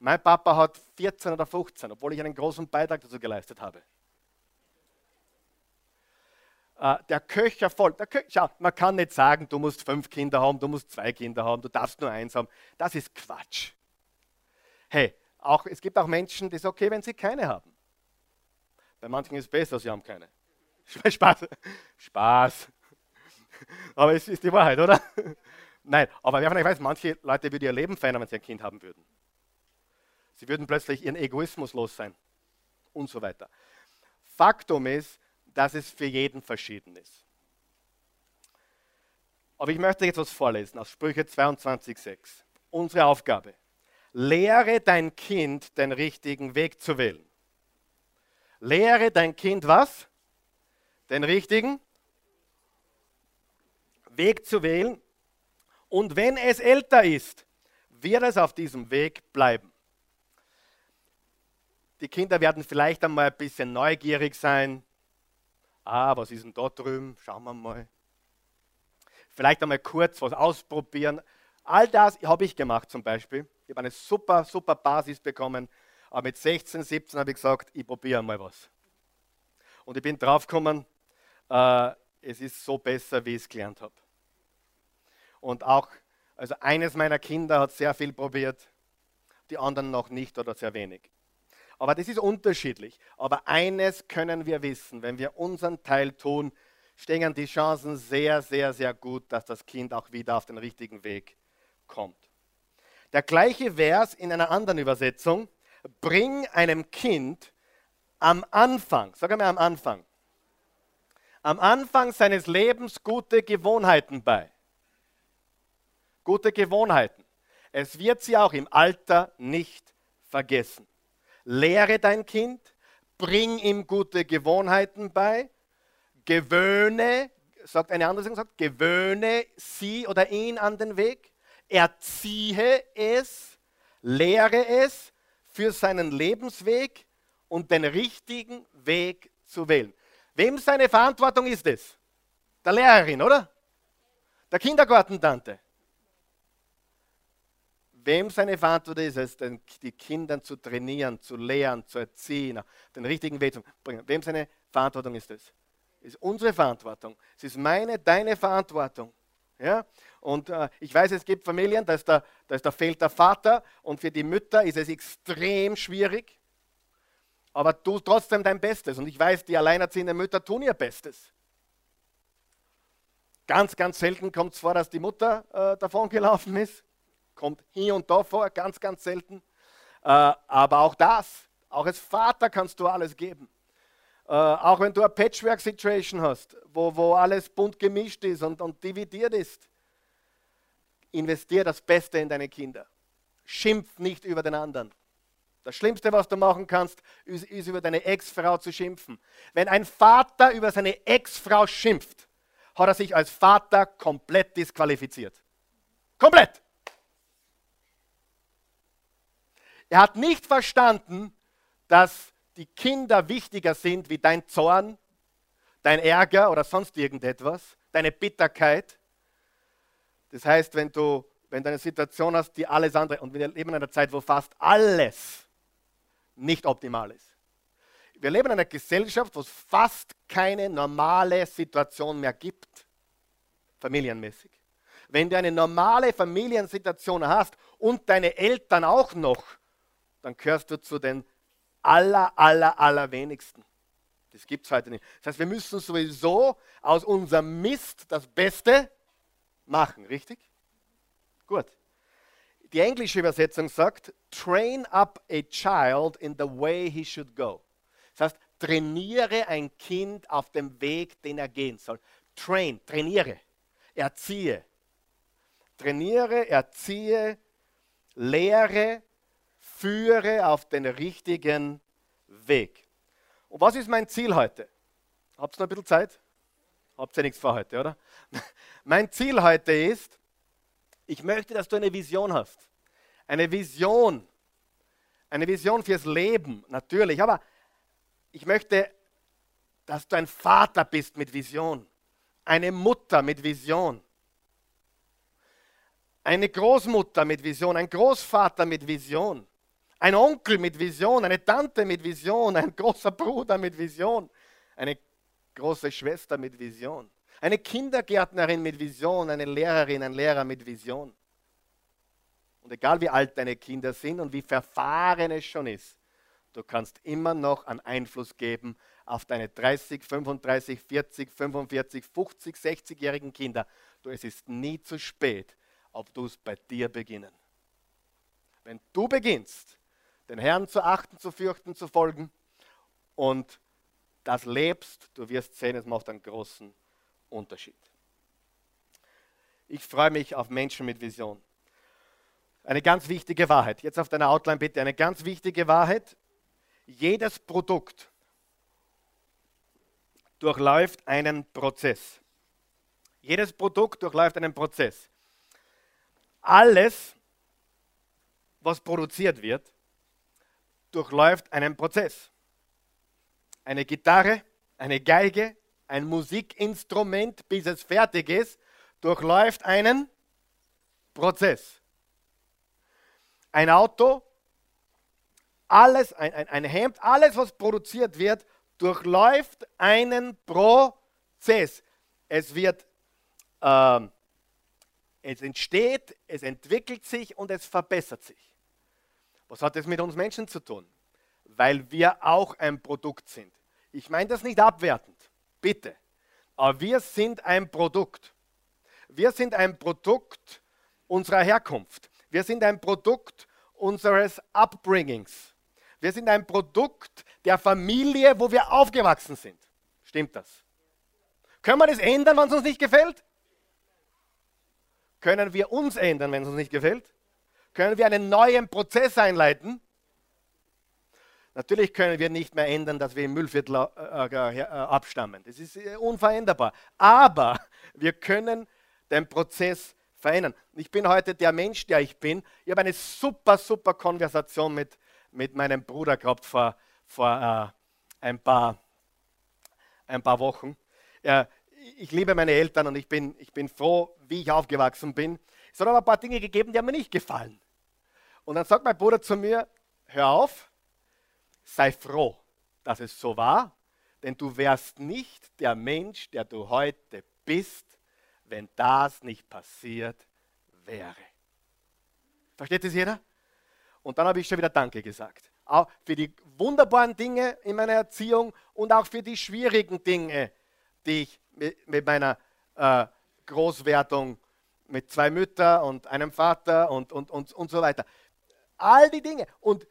Mein Papa hat 14 oder 15, obwohl ich einen großen Beitrag dazu geleistet habe. Äh, der Köcher voll. Der Köcher, schau, man kann nicht sagen, du musst fünf Kinder haben, du musst zwei Kinder haben, du darfst nur eins haben. Das ist Quatsch. Hey, auch, es gibt auch Menschen, die ist okay, wenn sie keine haben. Bei manchen ist es besser, sie haben keine. Spaß. Spaß. Aber es ist die Wahrheit, oder? Nein, aber wer von euch weiß, manche Leute würden ihr Leben verändern, wenn sie ein Kind haben würden. Sie würden plötzlich ihren Egoismus los sein und so weiter. Faktum ist, dass es für jeden verschieden ist. Aber ich möchte jetzt was vorlesen aus Sprüche 22,6. Unsere Aufgabe. Lehre dein Kind, den richtigen Weg zu wählen. Lehre dein Kind was? Den richtigen Weg zu wählen. Und wenn es älter ist, wird es auf diesem Weg bleiben. Die Kinder werden vielleicht einmal ein bisschen neugierig sein, Ah, was ist denn da drüben? Schauen wir mal. Vielleicht einmal kurz was ausprobieren. All das habe ich gemacht zum Beispiel. Ich habe eine super, super Basis bekommen. Aber mit 16, 17 habe ich gesagt, ich probiere mal was. Und ich bin draufgekommen, äh, es ist so besser, wie ich es gelernt habe. Und auch, also eines meiner Kinder hat sehr viel probiert, die anderen noch nicht oder sehr wenig. Aber das ist unterschiedlich. Aber eines können wir wissen, wenn wir unseren Teil tun, stehen die Chancen sehr, sehr, sehr gut, dass das Kind auch wieder auf den richtigen Weg kommt. Der gleiche Vers in einer anderen Übersetzung, bring einem Kind am Anfang, sag einmal am Anfang, am Anfang seines Lebens gute Gewohnheiten bei. Gute Gewohnheiten. Es wird sie auch im Alter nicht vergessen. Lehre dein Kind, bring ihm gute Gewohnheiten bei, gewöhne, sagt eine andere Sache, sagt, gewöhne sie oder ihn an den Weg, erziehe es, lehre es für seinen Lebensweg und den richtigen Weg zu wählen. Wem seine Verantwortung ist es? Der Lehrerin, oder? Der Kindergartentante. Wem seine Verantwortung ist es, die Kinder zu trainieren, zu lehren, zu erziehen, den richtigen Weg zu bringen? Wem seine Verantwortung ist es? Ist unsere Verantwortung. Es ist meine, deine Verantwortung. Ja? Und äh, ich weiß, es gibt Familien, da, ist der, da, ist der, fehlt der Vater und für die Mütter ist es extrem schwierig. Aber tu trotzdem dein Bestes. Und ich weiß, die alleinerziehenden Mütter tun ihr Bestes. Ganz, ganz selten kommt es vor, dass die Mutter äh, davon gelaufen ist. Kommt hier und da vor, ganz, ganz selten. Äh, aber auch das, auch als Vater kannst du alles geben. Äh, auch wenn du eine Patchwork-Situation hast, wo, wo alles bunt gemischt ist und, und dividiert ist, investier das Beste in deine Kinder. Schimpf nicht über den anderen. Das Schlimmste, was du machen kannst, ist, ist über deine Ex-Frau zu schimpfen. Wenn ein Vater über seine Ex-Frau schimpft, hat er sich als Vater komplett disqualifiziert. Komplett. Er hat nicht verstanden, dass die Kinder wichtiger sind wie dein Zorn, dein Ärger oder sonst irgendetwas, deine Bitterkeit. Das heißt, wenn du, wenn du eine Situation hast, die alles andere, und wir leben in einer Zeit, wo fast alles nicht optimal ist. Wir leben in einer Gesellschaft, wo es fast keine normale Situation mehr gibt, familienmäßig. Wenn du eine normale Familiensituation hast und deine Eltern auch noch, dann gehörst du zu den aller, aller, allerwenigsten. Das gibt es heute nicht. Das heißt, wir müssen sowieso aus unserem Mist das Beste machen, richtig? Gut. Die englische Übersetzung sagt, train up a child in the way he should go. Das heißt, trainiere ein Kind auf dem Weg, den er gehen soll. Train, trainiere, erziehe. Trainiere, erziehe, lehre, führe auf den richtigen Weg. Und was ist mein Ziel heute? Habt ihr noch ein bisschen Zeit? Habt ihr nichts vor heute, oder? mein Ziel heute ist, ich möchte, dass du eine Vision hast. Eine Vision. Eine Vision fürs Leben, natürlich. Aber ich möchte, dass du ein Vater bist mit Vision. Eine Mutter mit Vision. Eine Großmutter mit Vision. Ein Großvater mit Vision ein Onkel mit Vision, eine Tante mit Vision, ein großer Bruder mit Vision, eine große Schwester mit Vision, eine Kindergärtnerin mit Vision, eine Lehrerin, ein Lehrer mit Vision. Und egal wie alt deine Kinder sind und wie verfahren es schon ist, du kannst immer noch einen Einfluss geben auf deine 30, 35, 40, 45, 50, 60-jährigen Kinder. Du, es ist nie zu spät, ob du es bei dir beginnen. Wenn du beginnst, den Herrn zu achten, zu fürchten, zu folgen und das lebst, du wirst sehen, es macht einen großen Unterschied. Ich freue mich auf Menschen mit Vision. Eine ganz wichtige Wahrheit. Jetzt auf deiner Outline bitte. Eine ganz wichtige Wahrheit. Jedes Produkt durchläuft einen Prozess. Jedes Produkt durchläuft einen Prozess. Alles, was produziert wird, durchläuft einen Prozess. Eine Gitarre, eine Geige, ein Musikinstrument, bis es fertig ist, durchläuft einen Prozess. Ein Auto, alles, ein, ein, ein Hemd, alles, was produziert wird, durchläuft einen Prozess. Es wird, äh, es entsteht, es entwickelt sich und es verbessert sich. Was hat das mit uns Menschen zu tun? Weil wir auch ein Produkt sind. Ich meine das nicht abwertend, bitte. Aber wir sind ein Produkt. Wir sind ein Produkt unserer Herkunft. Wir sind ein Produkt unseres Upbringings. Wir sind ein Produkt der Familie, wo wir aufgewachsen sind. Stimmt das? Können wir das ändern, wenn es uns nicht gefällt? Können wir uns ändern, wenn es uns nicht gefällt? Können wir einen neuen Prozess einleiten? Natürlich können wir nicht mehr ändern, dass wir im Müllviertel äh, äh, äh, abstammen. Das ist unveränderbar. Aber wir können den Prozess verändern. Ich bin heute der Mensch, der ich bin. Ich habe eine super, super Konversation mit, mit meinem Bruder gehabt vor, vor äh, ein, paar, ein paar Wochen. Ja, ich liebe meine Eltern und ich bin, ich bin froh, wie ich aufgewachsen bin. Es hat aber ein paar Dinge gegeben, die haben mir nicht gefallen. Und dann sagt mein Bruder zu mir, hör auf, sei froh, dass es so war, denn du wärst nicht der Mensch, der du heute bist, wenn das nicht passiert wäre. Versteht es jeder? Und dann habe ich schon wieder Danke gesagt. Auch für die wunderbaren Dinge in meiner Erziehung und auch für die schwierigen Dinge, die ich mit meiner äh, Großwertung mit zwei Müttern und einem Vater und, und, und, und so weiter. All die Dinge. Und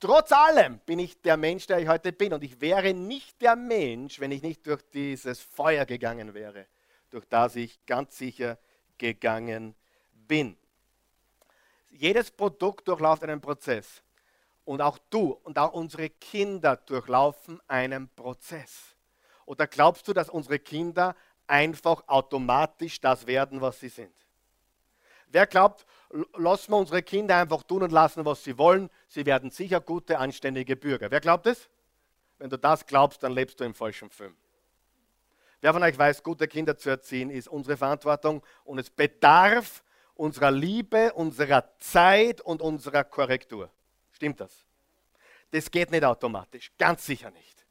trotz allem bin ich der Mensch, der ich heute bin. Und ich wäre nicht der Mensch, wenn ich nicht durch dieses Feuer gegangen wäre, durch das ich ganz sicher gegangen bin. Jedes Produkt durchläuft einen Prozess. Und auch du und auch unsere Kinder durchlaufen einen Prozess. Oder glaubst du, dass unsere Kinder einfach automatisch das werden, was sie sind? Wer glaubt, lassen wir unsere Kinder einfach tun und lassen, was sie wollen, sie werden sicher gute, anständige Bürger. Wer glaubt es? Wenn du das glaubst, dann lebst du im falschen Film. Wer von euch weiß, gute Kinder zu erziehen, ist unsere Verantwortung und es bedarf unserer Liebe, unserer Zeit und unserer Korrektur. Stimmt das? Das geht nicht automatisch, ganz sicher nicht.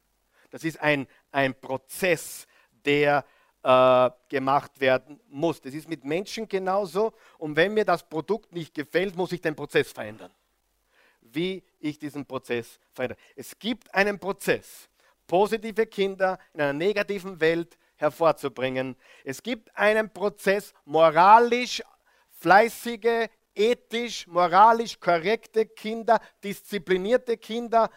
Das ist ein, ein Prozess, der äh, gemacht werden muss. Das ist mit Menschen genauso. Und wenn mir das Produkt nicht gefällt, muss ich den Prozess verändern. Wie ich diesen Prozess verändere. Es gibt einen Prozess, positive Kinder in einer negativen Welt hervorzubringen. Es gibt einen Prozess, moralisch fleißige, ethisch, moralisch korrekte Kinder, disziplinierte Kinder,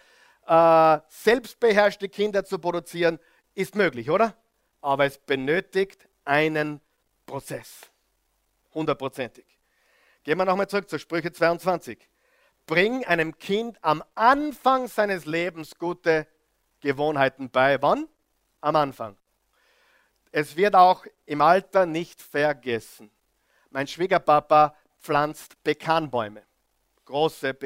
äh, selbstbeherrschte Kinder zu produzieren, ist möglich, oder? Aber es benötigt einen Prozess. Hundertprozentig. Gehen wir nochmal zurück zu Sprüche 22. Bring einem Kind am Anfang seines Lebens gute Gewohnheiten bei. Wann? Am Anfang. Es wird auch im Alter nicht vergessen. Mein Schwiegerpapa pflanzt Pekanbäume. Große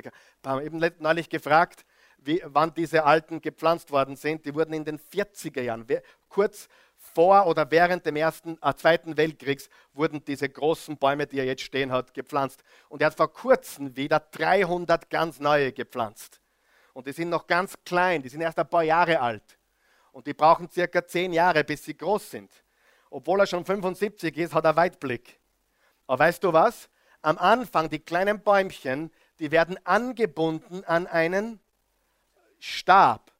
haben eben neulich gefragt, wie, wann diese alten gepflanzt worden sind. Die wurden in den 40er Jahren, kurz vor oder während dem ersten, äh, Zweiten Weltkriegs, wurden diese großen Bäume, die er jetzt stehen hat, gepflanzt. Und er hat vor kurzem wieder 300 ganz neue gepflanzt. Und die sind noch ganz klein, die sind erst ein paar Jahre alt. Und die brauchen circa 10 Jahre, bis sie groß sind. Obwohl er schon 75 ist, hat er Weitblick. Aber weißt du was? Am Anfang, die kleinen Bäumchen, die werden angebunden an einen Stab.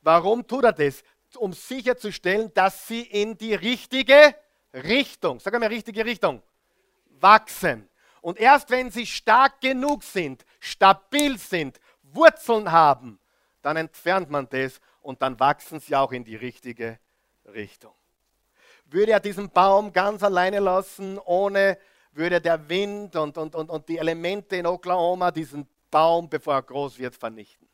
Warum tut er das? Um sicherzustellen, dass sie in die richtige Richtung, sag mal richtige Richtung, wachsen. Und erst wenn sie stark genug sind, stabil sind, Wurzeln haben, dann entfernt man das und dann wachsen sie auch in die richtige Richtung. Würde er diesen Baum ganz alleine lassen, ohne würde der Wind und, und, und, und die Elemente in Oklahoma diesen Baum, bevor er groß wird, vernichten.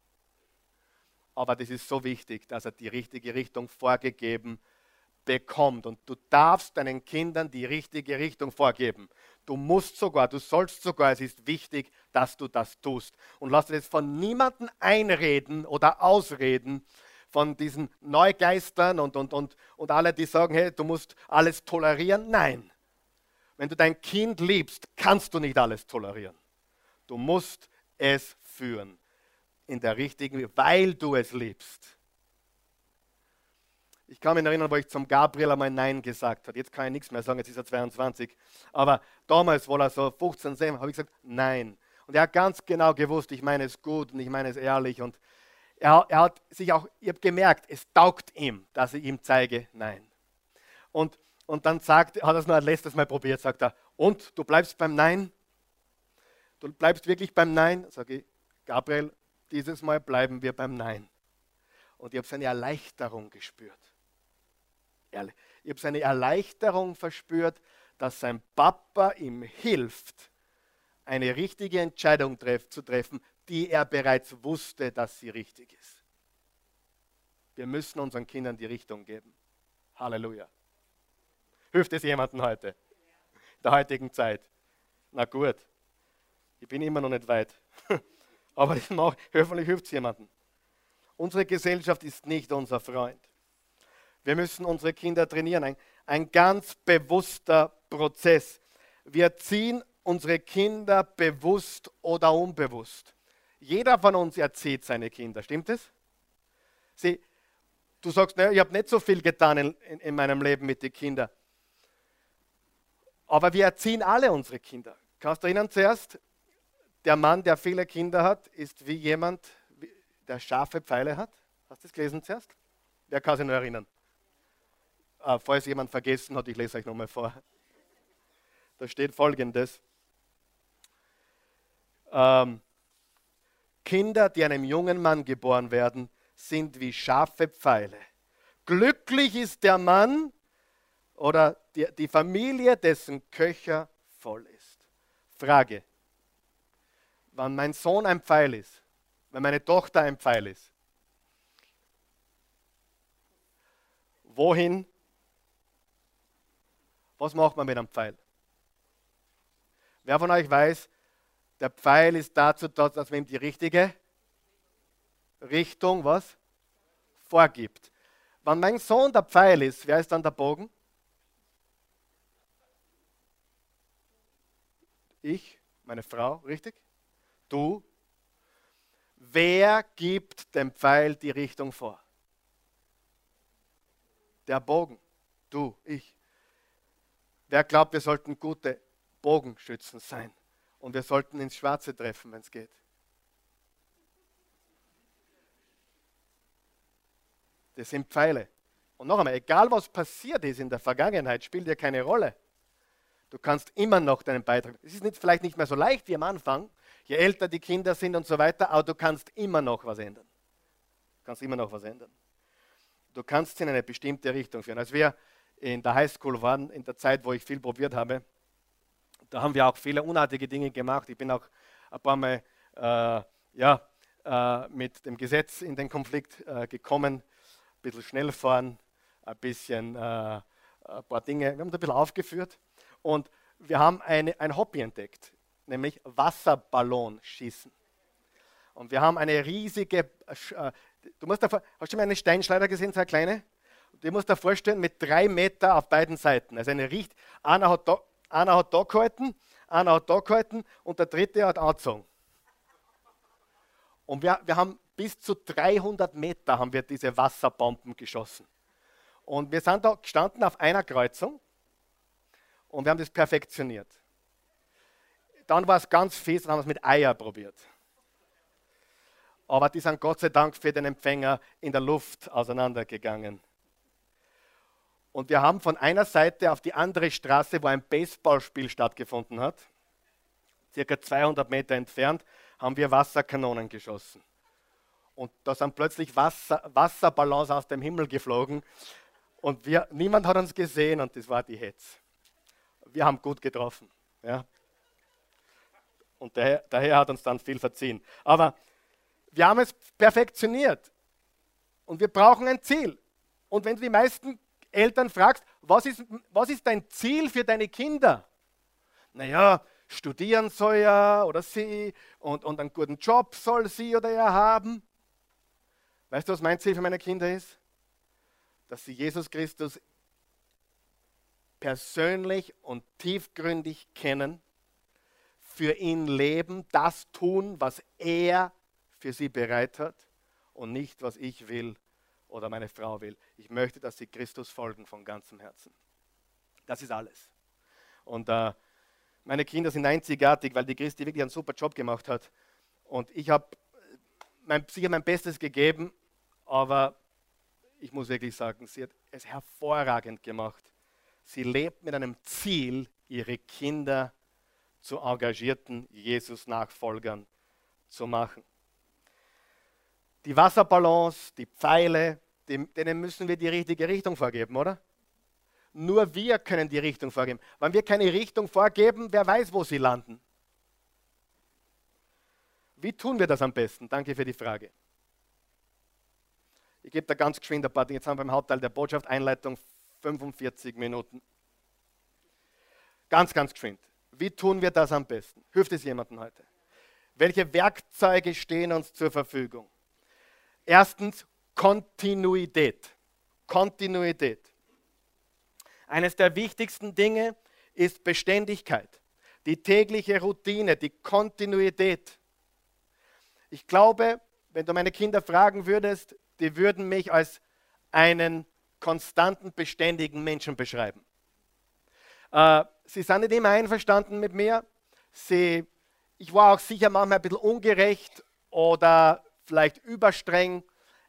Aber das ist so wichtig, dass er die richtige Richtung vorgegeben bekommt. Und du darfst deinen Kindern die richtige Richtung vorgeben. Du musst sogar, du sollst sogar, es ist wichtig, dass du das tust. Und lass dir das von niemandem einreden oder ausreden, von diesen Neugeistern und, und, und, und alle, die sagen, hey, du musst alles tolerieren. Nein. Wenn du dein Kind liebst, kannst du nicht alles tolerieren. Du musst es führen in der richtigen, weil du es liebst. Ich kann mich erinnern, wo ich zum Gabriel einmal Nein gesagt habe. Jetzt kann ich nichts mehr sagen, jetzt ist er 22. Aber damals, wo er so 15, 17, habe ich gesagt Nein. Und er hat ganz genau gewusst, ich meine es gut und ich meine es ehrlich. Und er, er hat sich auch, ich habe gemerkt, es taugt ihm, dass ich ihm zeige, nein. Und, und dann sagt, hat er es nur ein letztes Mal probiert, sagt er, und du bleibst beim Nein? Du bleibst wirklich beim Nein? Sage ich, Gabriel, dieses Mal bleiben wir beim Nein. Und ich habe seine Erleichterung gespürt. Ich habe seine Erleichterung verspürt, dass sein Papa ihm hilft, eine richtige Entscheidung treff, zu treffen, die er bereits wusste, dass sie richtig ist. Wir müssen unseren Kindern die Richtung geben. Halleluja. Hilft es jemandem heute? In der heutigen Zeit? Na gut, ich bin immer noch nicht weit. Aber hoffentlich hilft es jemandem. Unsere Gesellschaft ist nicht unser Freund. Wir müssen unsere Kinder trainieren. Ein, ein ganz bewusster Prozess. Wir ziehen unsere Kinder bewusst oder unbewusst. Jeder von uns erzieht seine Kinder, stimmt es? Sie, du sagst, naja, ich habe nicht so viel getan in, in, in meinem Leben mit den Kindern. Aber wir erziehen alle unsere Kinder. Kannst du erinnern zuerst, der Mann, der viele Kinder hat, ist wie jemand, der scharfe Pfeile hat. Hast du das gelesen zuerst? Wer kann sich noch erinnern? Ah, falls jemand vergessen hat, ich lese euch nochmal vor. Da steht folgendes. Ähm, Kinder, die einem jungen Mann geboren werden, sind wie scharfe Pfeile. Glücklich ist der Mann oder die, die Familie, dessen Köcher voll ist. Frage. Wann mein Sohn ein Pfeil ist, wenn meine Tochter ein Pfeil ist, wohin was macht man mit einem Pfeil? Wer von euch weiß, der Pfeil ist dazu da, dass man ihm die richtige Richtung was vorgibt. Wenn mein Sohn der Pfeil ist, wer ist dann der Bogen? Ich, meine Frau, richtig? Du. Wer gibt dem Pfeil die Richtung vor? Der Bogen. Du, ich. Wer glaubt, wir sollten gute Bogenschützen sein und wir sollten ins Schwarze treffen, wenn es geht? Das sind Pfeile. Und noch einmal, egal was passiert ist in der Vergangenheit, spielt ja keine Rolle. Du kannst immer noch deinen Beitrag. Es ist nicht, vielleicht nicht mehr so leicht wie am Anfang, je älter die Kinder sind und so weiter, aber du kannst immer noch was ändern. Du kannst immer noch was ändern. Du kannst sie in eine bestimmte Richtung führen. Als wir in der Highschool waren, in der Zeit, wo ich viel probiert habe, da haben wir auch viele unartige Dinge gemacht. Ich bin auch ein paar Mal äh, ja, äh, mit dem Gesetz in den Konflikt äh, gekommen, ein bisschen schnell fahren, ein bisschen äh, ein paar Dinge, wir haben das ein bisschen aufgeführt und wir haben eine, ein Hobby entdeckt, nämlich Wasserballonschießen. Und wir haben eine riesige, äh, du musst da, hast du mal eine Steinschleuder gesehen, so eine kleine? Du musst dir vorstellen, mit drei Meter auf beiden Seiten. Also eine Richt einer, hat da, einer hat da gehalten, einer hat da gehalten und der dritte hat angezogen. Und wir, wir haben bis zu 300 Meter haben wir diese Wasserbomben geschossen. Und wir sind da gestanden auf einer Kreuzung und wir haben das perfektioniert. Dann war es ganz fies, dann haben wir es mit Eier probiert. Aber die sind Gott sei Dank für den Empfänger in der Luft auseinandergegangen. Und wir haben von einer Seite auf die andere Straße, wo ein Baseballspiel stattgefunden hat, circa 200 Meter entfernt, haben wir Wasserkanonen geschossen. Und da sind plötzlich Wasser, Wasserballons aus dem Himmel geflogen. Und wir, niemand hat uns gesehen und das war die Hetz. Wir haben gut getroffen. Ja. Und der, der Herr hat uns dann viel verziehen. Aber wir haben es perfektioniert. Und wir brauchen ein Ziel. Und wenn die meisten Eltern fragst, was ist, was ist dein Ziel für deine Kinder? Naja, studieren soll er oder sie und, und einen guten Job soll sie oder er haben. Weißt du, was mein Ziel für meine Kinder ist? Dass sie Jesus Christus persönlich und tiefgründig kennen, für ihn leben, das tun, was er für sie bereit hat und nicht, was ich will oder meine Frau will. Ich möchte, dass sie Christus folgen von ganzem Herzen. Das ist alles. Und äh, meine Kinder sind einzigartig, weil die Christi wirklich einen super Job gemacht hat. Und ich habe mein, sicher mein Bestes gegeben, aber ich muss wirklich sagen, sie hat es hervorragend gemacht. Sie lebt mit einem Ziel, ihre Kinder zu engagierten Jesus-Nachfolgern zu machen. Die Wasserballons, die Pfeile, denen müssen wir die richtige Richtung vorgeben, oder? Nur wir können die Richtung vorgeben. Wenn wir keine Richtung vorgeben, wer weiß, wo sie landen. Wie tun wir das am besten? Danke für die Frage. Ich gebe da ganz geschwind ein paar Dinge. Jetzt haben wir beim Hauptteil der Botschaft Einleitung 45 Minuten. Ganz, ganz geschwind. Wie tun wir das am besten? Hilft es jemandem heute? Welche Werkzeuge stehen uns zur Verfügung? Erstens Kontinuität. Kontinuität. Eines der wichtigsten Dinge ist Beständigkeit. die tägliche Routine, die Kontinuität. Ich glaube, wenn du meine Kinder fragen würdest, die würden mich als einen konstanten, beständigen Menschen beschreiben. Äh, sie sind nicht immer einverstanden mit mir. Sie, ich war auch sicher manchmal ein bisschen ungerecht oder vielleicht überstreng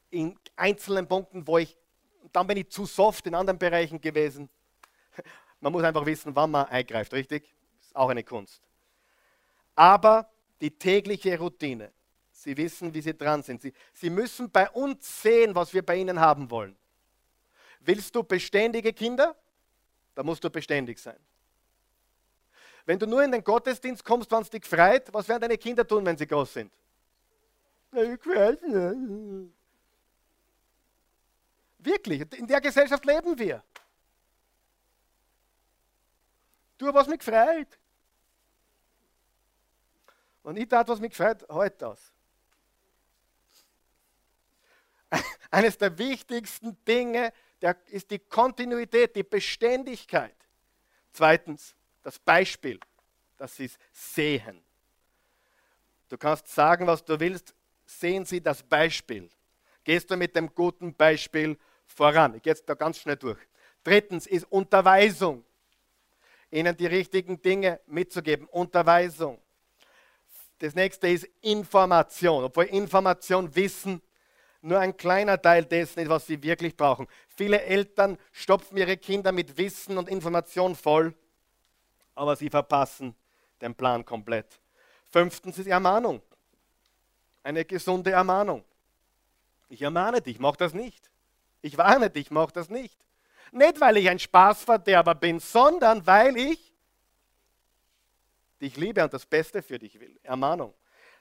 in einzelnen Punkten, wo ich, dann bin ich zu soft in anderen Bereichen gewesen. Man muss einfach wissen, wann man eingreift, richtig? Ist auch eine Kunst. Aber die tägliche Routine, Sie wissen, wie Sie dran sind. Sie, Sie müssen bei uns sehen, was wir bei Ihnen haben wollen. Willst du beständige Kinder? Da musst du beständig sein. Wenn du nur in den Gottesdienst kommst, wenn es dich freut, was werden deine Kinder tun, wenn sie groß sind? Wirklich, in der Gesellschaft leben wir. Tu, was mich freut. Und ich tat, was mich freut, heute halt das. Eines der wichtigsten Dinge der ist die Kontinuität, die Beständigkeit. Zweitens, das Beispiel, das ist Sehen. Du kannst sagen, was du willst, sehen Sie das Beispiel. Gehst du mit dem guten Beispiel voran. Ich gehe jetzt da ganz schnell durch. Drittens ist Unterweisung. Ihnen die richtigen Dinge mitzugeben. Unterweisung. Das nächste ist Information. Obwohl Information, Wissen nur ein kleiner Teil dessen ist, was sie wirklich brauchen. Viele Eltern stopfen ihre Kinder mit Wissen und Information voll, aber sie verpassen den Plan komplett. Fünftens ist Ermahnung. Eine gesunde Ermahnung. Ich ermahne dich, mach das nicht. Ich warne dich, mach das nicht. Nicht, weil ich ein Spaßverderber bin, sondern weil ich dich liebe und das Beste für dich will. Ermahnung.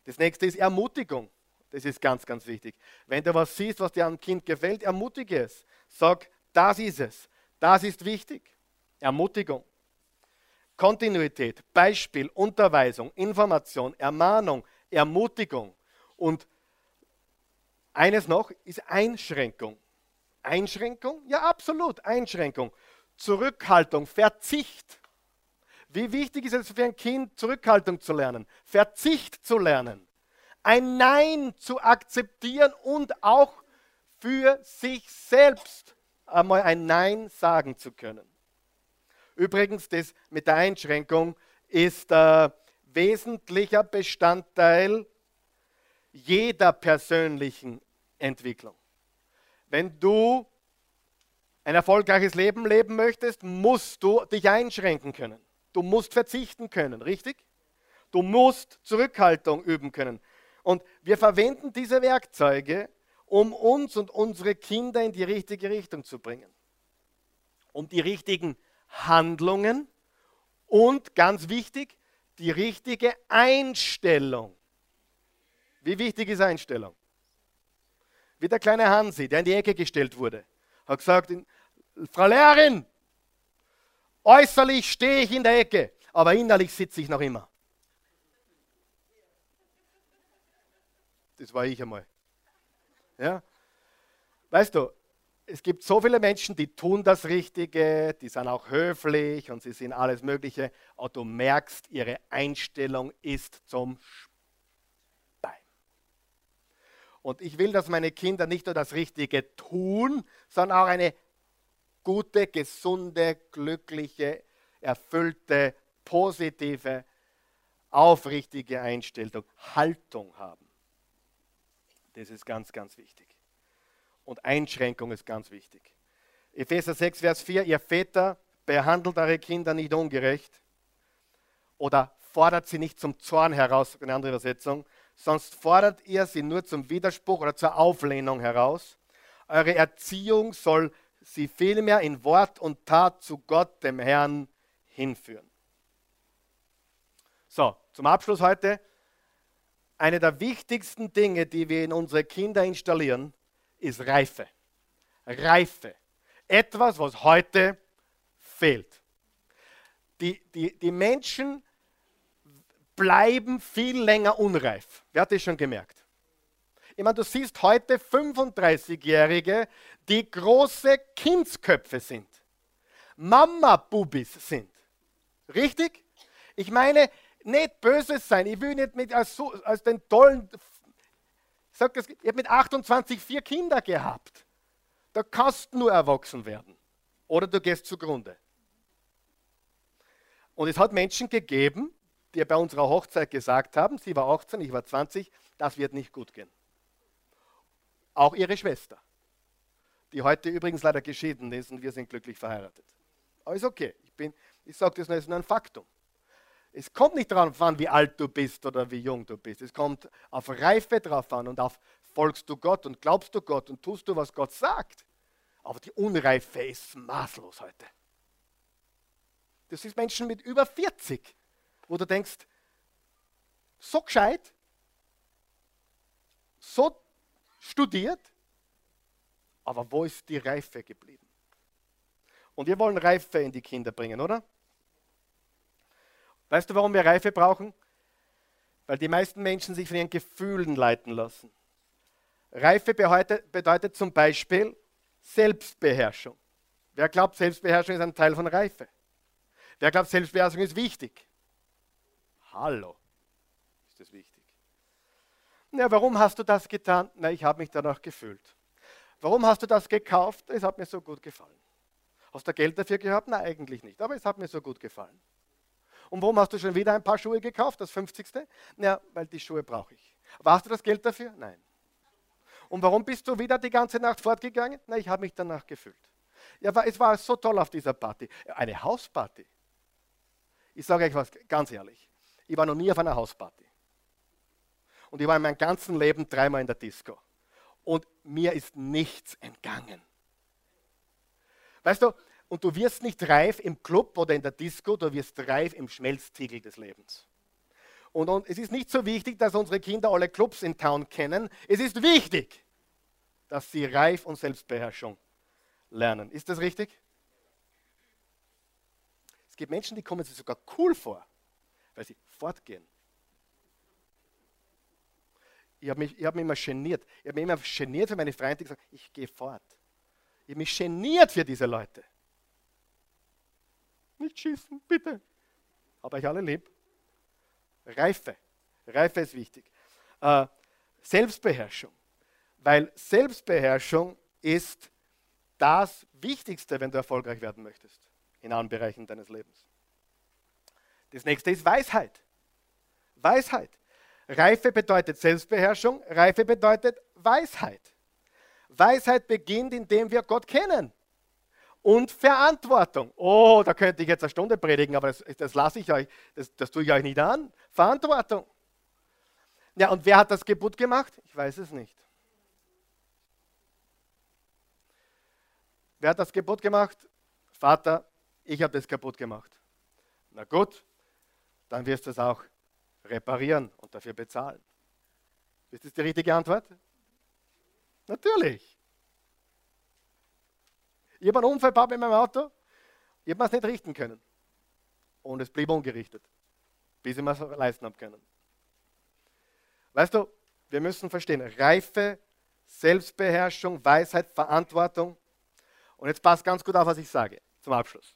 Das nächste ist Ermutigung. Das ist ganz, ganz wichtig. Wenn du was siehst, was dir am Kind gefällt, ermutige es. Sag, das ist es. Das ist wichtig. Ermutigung. Kontinuität, Beispiel, Unterweisung, Information, Ermahnung, Ermutigung. Und eines noch ist Einschränkung. Einschränkung? Ja, absolut, Einschränkung. Zurückhaltung, Verzicht. Wie wichtig ist es für ein Kind, Zurückhaltung zu lernen, Verzicht zu lernen ein Nein zu akzeptieren und auch für sich selbst einmal ein Nein sagen zu können. Übrigens, das mit der Einschränkung ist ein wesentlicher Bestandteil jeder persönlichen Entwicklung. Wenn du ein erfolgreiches Leben leben möchtest, musst du dich einschränken können. Du musst verzichten können, richtig? Du musst Zurückhaltung üben können. Und wir verwenden diese Werkzeuge, um uns und unsere Kinder in die richtige Richtung zu bringen. Um die richtigen Handlungen und ganz wichtig, die richtige Einstellung. Wie wichtig ist Einstellung? Wie der kleine Hansi, der in die Ecke gestellt wurde, hat gesagt, Frau Lehrerin, äußerlich stehe ich in der Ecke, aber innerlich sitze ich noch immer. Das war ich einmal. Ja? Weißt du, es gibt so viele Menschen, die tun das Richtige, die sind auch höflich und sie sind alles Mögliche, aber du merkst, ihre Einstellung ist zum Bein. Und ich will, dass meine Kinder nicht nur das Richtige tun, sondern auch eine gute, gesunde, glückliche, erfüllte, positive, aufrichtige Einstellung, Haltung haben. Das ist ganz, ganz wichtig. Und Einschränkung ist ganz wichtig. Epheser 6, Vers 4, ihr Väter behandelt eure Kinder nicht ungerecht oder fordert sie nicht zum Zorn heraus, eine andere Übersetzung, sonst fordert ihr sie nur zum Widerspruch oder zur Auflehnung heraus. Eure Erziehung soll sie vielmehr in Wort und Tat zu Gott, dem Herrn, hinführen. So, zum Abschluss heute eine der wichtigsten Dinge, die wir in unsere Kinder installieren, ist Reife. Reife. Etwas, was heute fehlt. Die, die, die Menschen bleiben viel länger unreif. Wer hat das schon gemerkt? Ich meine, du siehst heute 35-Jährige, die große Kindsköpfe sind. Mama-Bubis sind. Richtig? Ich meine, nicht böse sein. Ich will nicht mit als, als den tollen. Sag das, ich habe mit 28 vier Kinder gehabt. Da kannst du nur erwachsen werden. Oder du gehst zugrunde. Und es hat Menschen gegeben, die bei unserer Hochzeit gesagt haben, sie war 18, ich war 20, das wird nicht gut gehen. Auch ihre Schwester, die heute übrigens leider geschieden ist und wir sind glücklich verheiratet. Aber ist okay. Ich, ich sage das nur, nur ein Faktum. Es kommt nicht darauf an, wie alt du bist oder wie jung du bist. Es kommt auf Reife drauf an und auf folgst du Gott und glaubst du Gott und tust du, was Gott sagt. Aber die Unreife ist maßlos heute. Das ist Menschen mit über 40, wo du denkst, so gescheit, so studiert, aber wo ist die Reife geblieben? Und wir wollen Reife in die Kinder bringen, oder? Weißt du, warum wir Reife brauchen? Weil die meisten Menschen sich von ihren Gefühlen leiten lassen. Reife bedeutet, zum Beispiel Selbstbeherrschung. Wer glaubt, Selbstbeherrschung ist ein Teil von Reife? Wer glaubt, Selbstbeherrschung ist wichtig? Hallo, ist das wichtig? Na, warum hast du das getan? Na, ich habe mich danach gefühlt. Warum hast du das gekauft? Es hat mir so gut gefallen. Hast du Geld dafür gehabt? Nein, eigentlich nicht, aber es hat mir so gut gefallen. Und warum hast du schon wieder ein paar Schuhe gekauft, das 50. Ja, weil die Schuhe brauche ich. Hast du das Geld dafür? Nein. Und warum bist du wieder die ganze Nacht fortgegangen? Na, ich habe mich danach gefühlt. Ja, es war so toll auf dieser Party. Eine Hausparty. Ich sage euch was ganz ehrlich. Ich war noch nie auf einer Hausparty. Und ich war in meinem ganzen Leben dreimal in der Disco. Und mir ist nichts entgangen. Weißt du, und du wirst nicht reif im Club oder in der Disco, du wirst reif im Schmelztiegel des Lebens. Und, und, es ist nicht so wichtig, dass unsere Kinder alle Clubs in Town kennen. Es ist wichtig, dass sie Reif und Selbstbeherrschung lernen. Ist das richtig? Es gibt Menschen, die kommen sich sogar cool vor, weil sie fortgehen. Ich habe mich, hab mich immer geniert. Ich habe mich immer geniert für meine Freunde gesagt, ich gehe fort. Ich habe mich geniert für diese Leute. Nicht schießen, bitte. Aber ich alle lieb. Reife. Reife ist wichtig. Äh, Selbstbeherrschung. Weil Selbstbeherrschung ist das Wichtigste, wenn du erfolgreich werden möchtest in allen Bereichen deines Lebens. Das nächste ist Weisheit. Weisheit. Reife bedeutet Selbstbeherrschung, Reife bedeutet Weisheit. Weisheit beginnt, indem wir Gott kennen und Verantwortung. Oh, da könnte ich jetzt eine Stunde predigen, aber das, das lasse ich euch, das, das tue ich euch nicht an. Verantwortung. Ja, und wer hat das Gebot gemacht? Ich weiß es nicht. Wer hat das Gebot gemacht? Vater, ich habe das Gebot gemacht. Na gut, dann wirst du es auch reparieren und dafür bezahlen. Ist das die richtige Antwort? Natürlich. Ich habe einen Unfall gehabt in meinem Auto, ich habe es nicht richten können. Und es blieb ungerichtet, bis ich mir es leisten habe können. Weißt du, wir müssen verstehen, Reife, Selbstbeherrschung, Weisheit, Verantwortung. Und jetzt passt ganz gut auf, was ich sage, zum Abschluss.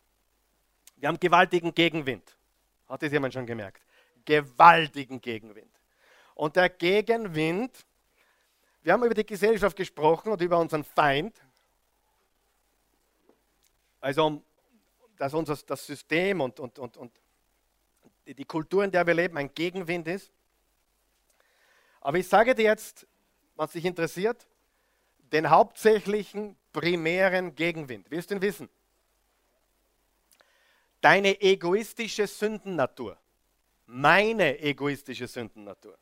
Wir haben gewaltigen Gegenwind. Hat das jemand schon gemerkt? Gewaltigen Gegenwind. Und der Gegenwind, wir haben über die Gesellschaft gesprochen und über unseren Feind, also, dass unser das System und, und, und, und die Kultur, in der wir leben, ein Gegenwind ist. Aber ich sage dir jetzt, was dich interessiert, den hauptsächlichen primären Gegenwind. Willst du ihn wissen? Deine egoistische Sündennatur. Meine egoistische Sündennatur.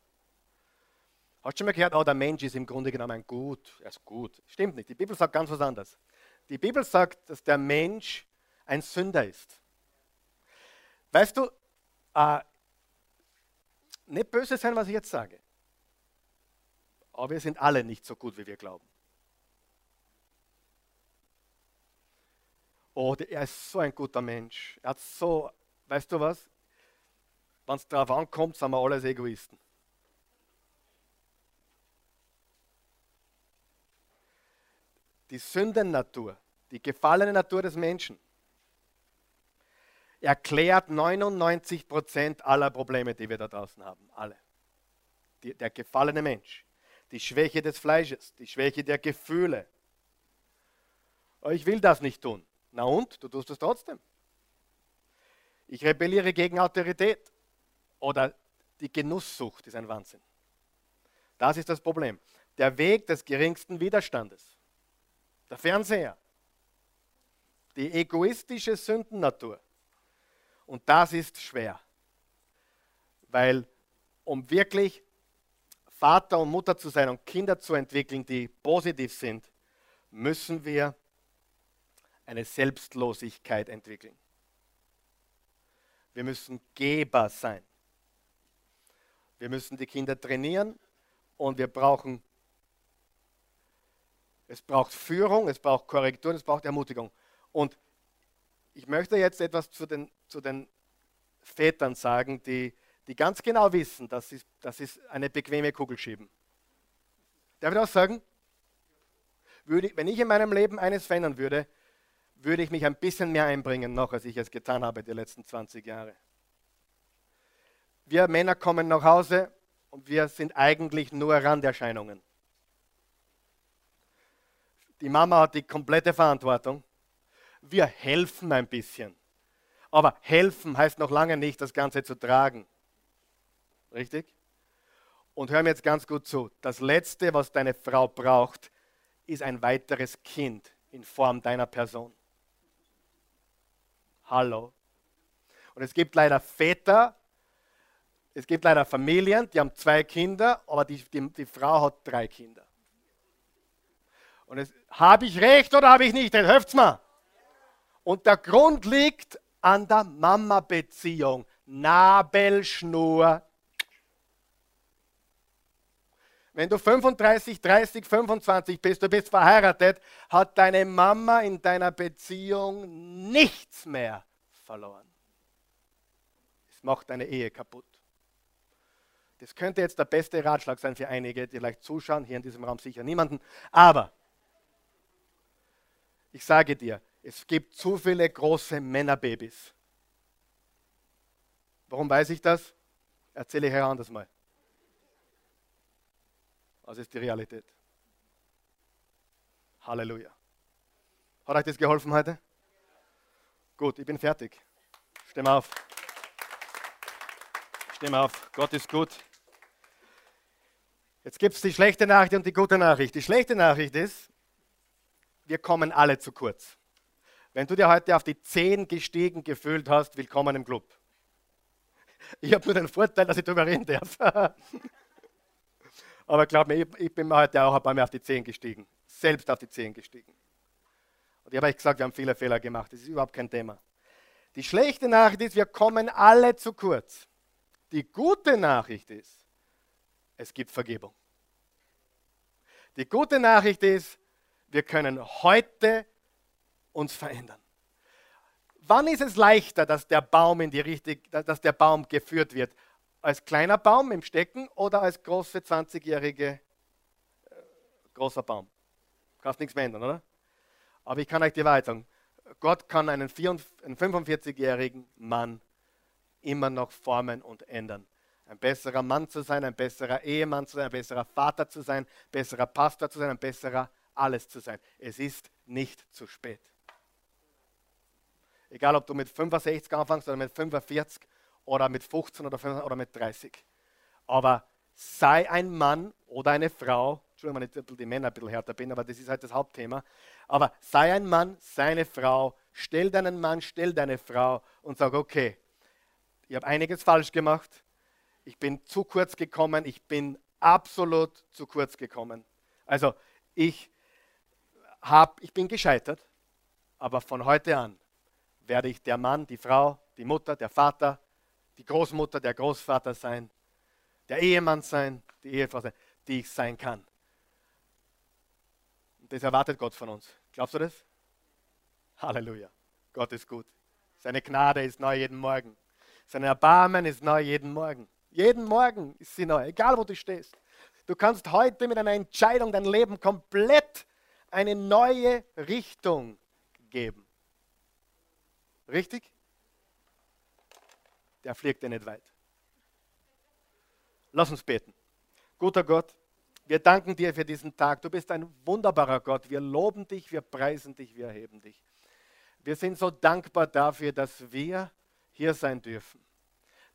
Hast du schon mal gehört, oh, der Mensch ist im Grunde genommen gut, er ist gut. Stimmt nicht, die Bibel sagt ganz was anderes. Die Bibel sagt, dass der Mensch ein Sünder ist. Weißt du, äh, nicht böse sein, was ich jetzt sage. Aber wir sind alle nicht so gut, wie wir glauben. Oh, er ist so ein guter Mensch. Er hat so, weißt du was? Wenn es darauf ankommt, sind wir alles Egoisten. Die Sündennatur, die gefallene Natur des Menschen, erklärt 99 Prozent aller Probleme, die wir da draußen haben. Alle. Die, der gefallene Mensch, die Schwäche des Fleisches, die Schwäche der Gefühle. Aber ich will das nicht tun. Na und? Du tust es trotzdem. Ich rebelliere gegen Autorität. Oder die Genusssucht ist ein Wahnsinn. Das ist das Problem. Der Weg des geringsten Widerstandes. Der Fernseher. Die egoistische Sündennatur. Und das ist schwer. Weil um wirklich Vater und Mutter zu sein und Kinder zu entwickeln, die positiv sind, müssen wir eine Selbstlosigkeit entwickeln. Wir müssen Geber sein. Wir müssen die Kinder trainieren und wir brauchen, es braucht Führung, es braucht Korrektur, es braucht Ermutigung. Und ich möchte jetzt etwas zu den, zu den Vätern sagen, die, die ganz genau wissen, dass sie, dass sie eine bequeme Kugel schieben. Darf ich auch sagen? Würde, wenn ich in meinem Leben eines verändern würde, würde ich mich ein bisschen mehr einbringen noch, als ich es getan habe die letzten 20 Jahre. Wir Männer kommen nach Hause und wir sind eigentlich nur Randerscheinungen. Die Mama hat die komplette Verantwortung. Wir helfen ein bisschen. Aber helfen heißt noch lange nicht, das Ganze zu tragen. Richtig? Und hör mir jetzt ganz gut zu. Das Letzte, was deine Frau braucht, ist ein weiteres Kind in Form deiner Person. Hallo. Und es gibt leider Väter, es gibt leider Familien, die haben zwei Kinder, aber die, die, die Frau hat drei Kinder. Und habe ich recht oder habe ich nicht? Dann helft's mal. Und der Grund liegt an der Mama-Beziehung. Nabelschnur. Wenn du 35, 30, 25 bist, du bist verheiratet, hat deine Mama in deiner Beziehung nichts mehr verloren. Es macht deine Ehe kaputt. Das könnte jetzt der beste Ratschlag sein für einige, die vielleicht zuschauen, hier in diesem Raum sicher niemanden. Aber ich sage dir, es gibt zu viele große Männerbabys. Warum weiß ich das? Erzähle ich anders mal. Das ist die Realität. Halleluja. Hat euch das geholfen heute? Gut, ich bin fertig. Stimm auf. Stimm auf. Gott ist gut. Jetzt gibt es die schlechte Nachricht und die gute Nachricht. Die schlechte Nachricht ist, wir kommen alle zu kurz. Wenn du dir heute auf die 10 gestiegen gefühlt hast, willkommen im Club. Ich habe nur den Vorteil, dass ich darüber reden darf. Aber glaub mir, ich, bin heute auch ein paar Mal auf die 10 gestiegen. Selbst auf die 10 gestiegen. Und ich habe euch gesagt, wir haben viele Fehler gemacht. Das ist überhaupt kein Thema. Die schlechte Nachricht ist, wir kommen alle zu kurz. Die gute Nachricht ist, es gibt Vergebung. Die gute Nachricht ist, wir können heute uns verändern. Wann ist es leichter, dass der Baum in die richtig, dass der Baum geführt wird? Als kleiner Baum im Stecken oder als große 20-jährige äh, großer Baum? Kannst nichts mehr ändern, oder? Aber ich kann euch die Wahrheit sagen. Gott kann einen, einen 45-jährigen Mann immer noch formen und ändern. Ein besserer Mann zu sein, ein besserer Ehemann zu sein, ein besserer Vater zu sein, ein besserer Pastor zu sein, ein besserer alles zu sein. Es ist nicht zu spät. Egal, ob du mit 65 anfängst oder mit 45 oder mit 15 oder 15 oder mit 30. Aber sei ein Mann oder eine Frau, Entschuldigung, wenn ich die Männer ein bisschen härter bin, aber das ist halt das Hauptthema. Aber sei ein Mann, sei eine Frau, stell deinen Mann, stell deine Frau und sag, okay, ich habe einiges falsch gemacht, ich bin zu kurz gekommen, ich bin absolut zu kurz gekommen. Also ich, hab, ich bin gescheitert, aber von heute an werde ich der Mann, die Frau, die Mutter, der Vater, die Großmutter, der Großvater sein, der Ehemann sein, die Ehefrau sein, die ich sein kann. Und das erwartet Gott von uns. Glaubst du das? Halleluja. Gott ist gut. Seine Gnade ist neu jeden Morgen. Sein Erbarmen ist neu jeden Morgen. Jeden Morgen ist sie neu, egal wo du stehst. Du kannst heute mit einer Entscheidung dein Leben komplett eine neue Richtung geben. Richtig? der fliegt dir nicht weit. Lass uns beten. Guter Gott, wir danken dir für diesen Tag. Du bist ein wunderbarer Gott. Wir loben dich, wir preisen dich, wir erheben dich. Wir sind so dankbar dafür, dass wir hier sein dürfen,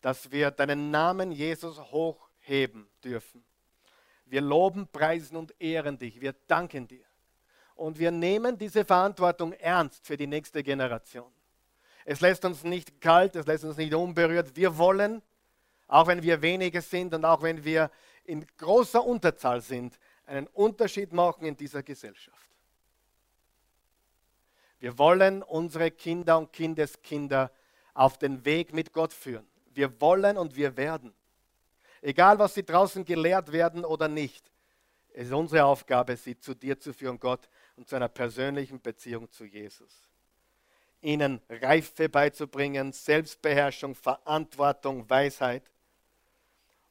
dass wir deinen Namen Jesus hochheben dürfen. Wir loben, preisen und ehren dich. Wir danken dir. Und wir nehmen diese Verantwortung ernst für die nächste Generation. Es lässt uns nicht kalt, es lässt uns nicht unberührt. Wir wollen, auch wenn wir wenige sind und auch wenn wir in großer Unterzahl sind, einen Unterschied machen in dieser Gesellschaft. Wir wollen unsere Kinder und Kindeskinder auf den Weg mit Gott führen. Wir wollen und wir werden. Egal, was sie draußen gelehrt werden oder nicht, es ist unsere Aufgabe, sie zu dir zu führen, Gott, und zu einer persönlichen Beziehung zu Jesus. Ihnen Reife beizubringen, Selbstbeherrschung, Verantwortung, Weisheit.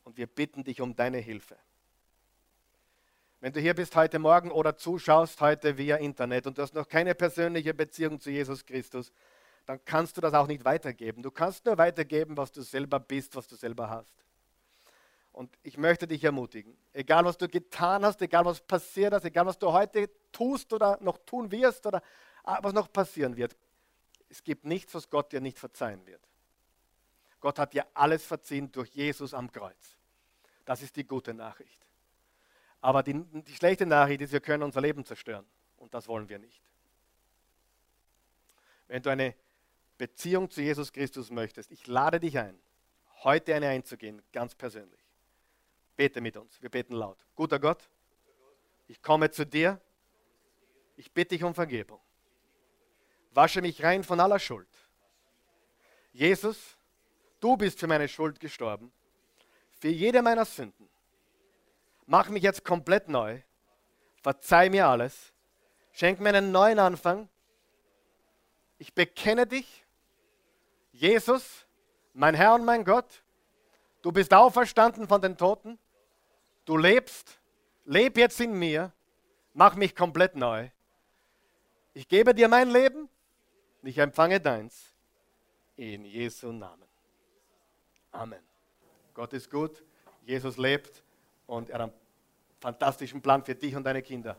Und wir bitten dich um deine Hilfe. Wenn du hier bist heute Morgen oder zuschaust heute via Internet und du hast noch keine persönliche Beziehung zu Jesus Christus, dann kannst du das auch nicht weitergeben. Du kannst nur weitergeben, was du selber bist, was du selber hast. Und ich möchte dich ermutigen, egal was du getan hast, egal was passiert ist, egal was du heute tust oder noch tun wirst oder ah, was noch passieren wird, es gibt nichts, was Gott dir nicht verzeihen wird. Gott hat dir alles verziehen durch Jesus am Kreuz. Das ist die gute Nachricht. Aber die, die schlechte Nachricht ist, wir können unser Leben zerstören. Und das wollen wir nicht. Wenn du eine Beziehung zu Jesus Christus möchtest, ich lade dich ein, heute eine einzugehen, ganz persönlich. Bete mit uns. Wir beten laut. Guter Gott, ich komme zu dir. Ich bitte dich um Vergebung. Wasche mich rein von aller Schuld. Jesus, du bist für meine Schuld gestorben. Für jede meiner Sünden. Mach mich jetzt komplett neu. Verzeih mir alles. Schenk mir einen neuen Anfang. Ich bekenne dich, Jesus, mein Herr und mein Gott. Du bist auferstanden von den Toten. Du lebst, leb jetzt in mir, mach mich komplett neu. Ich gebe dir mein Leben, ich empfange deins. In Jesu Namen. Amen. Gott ist gut, Jesus lebt und er hat einen fantastischen Plan für dich und deine Kinder.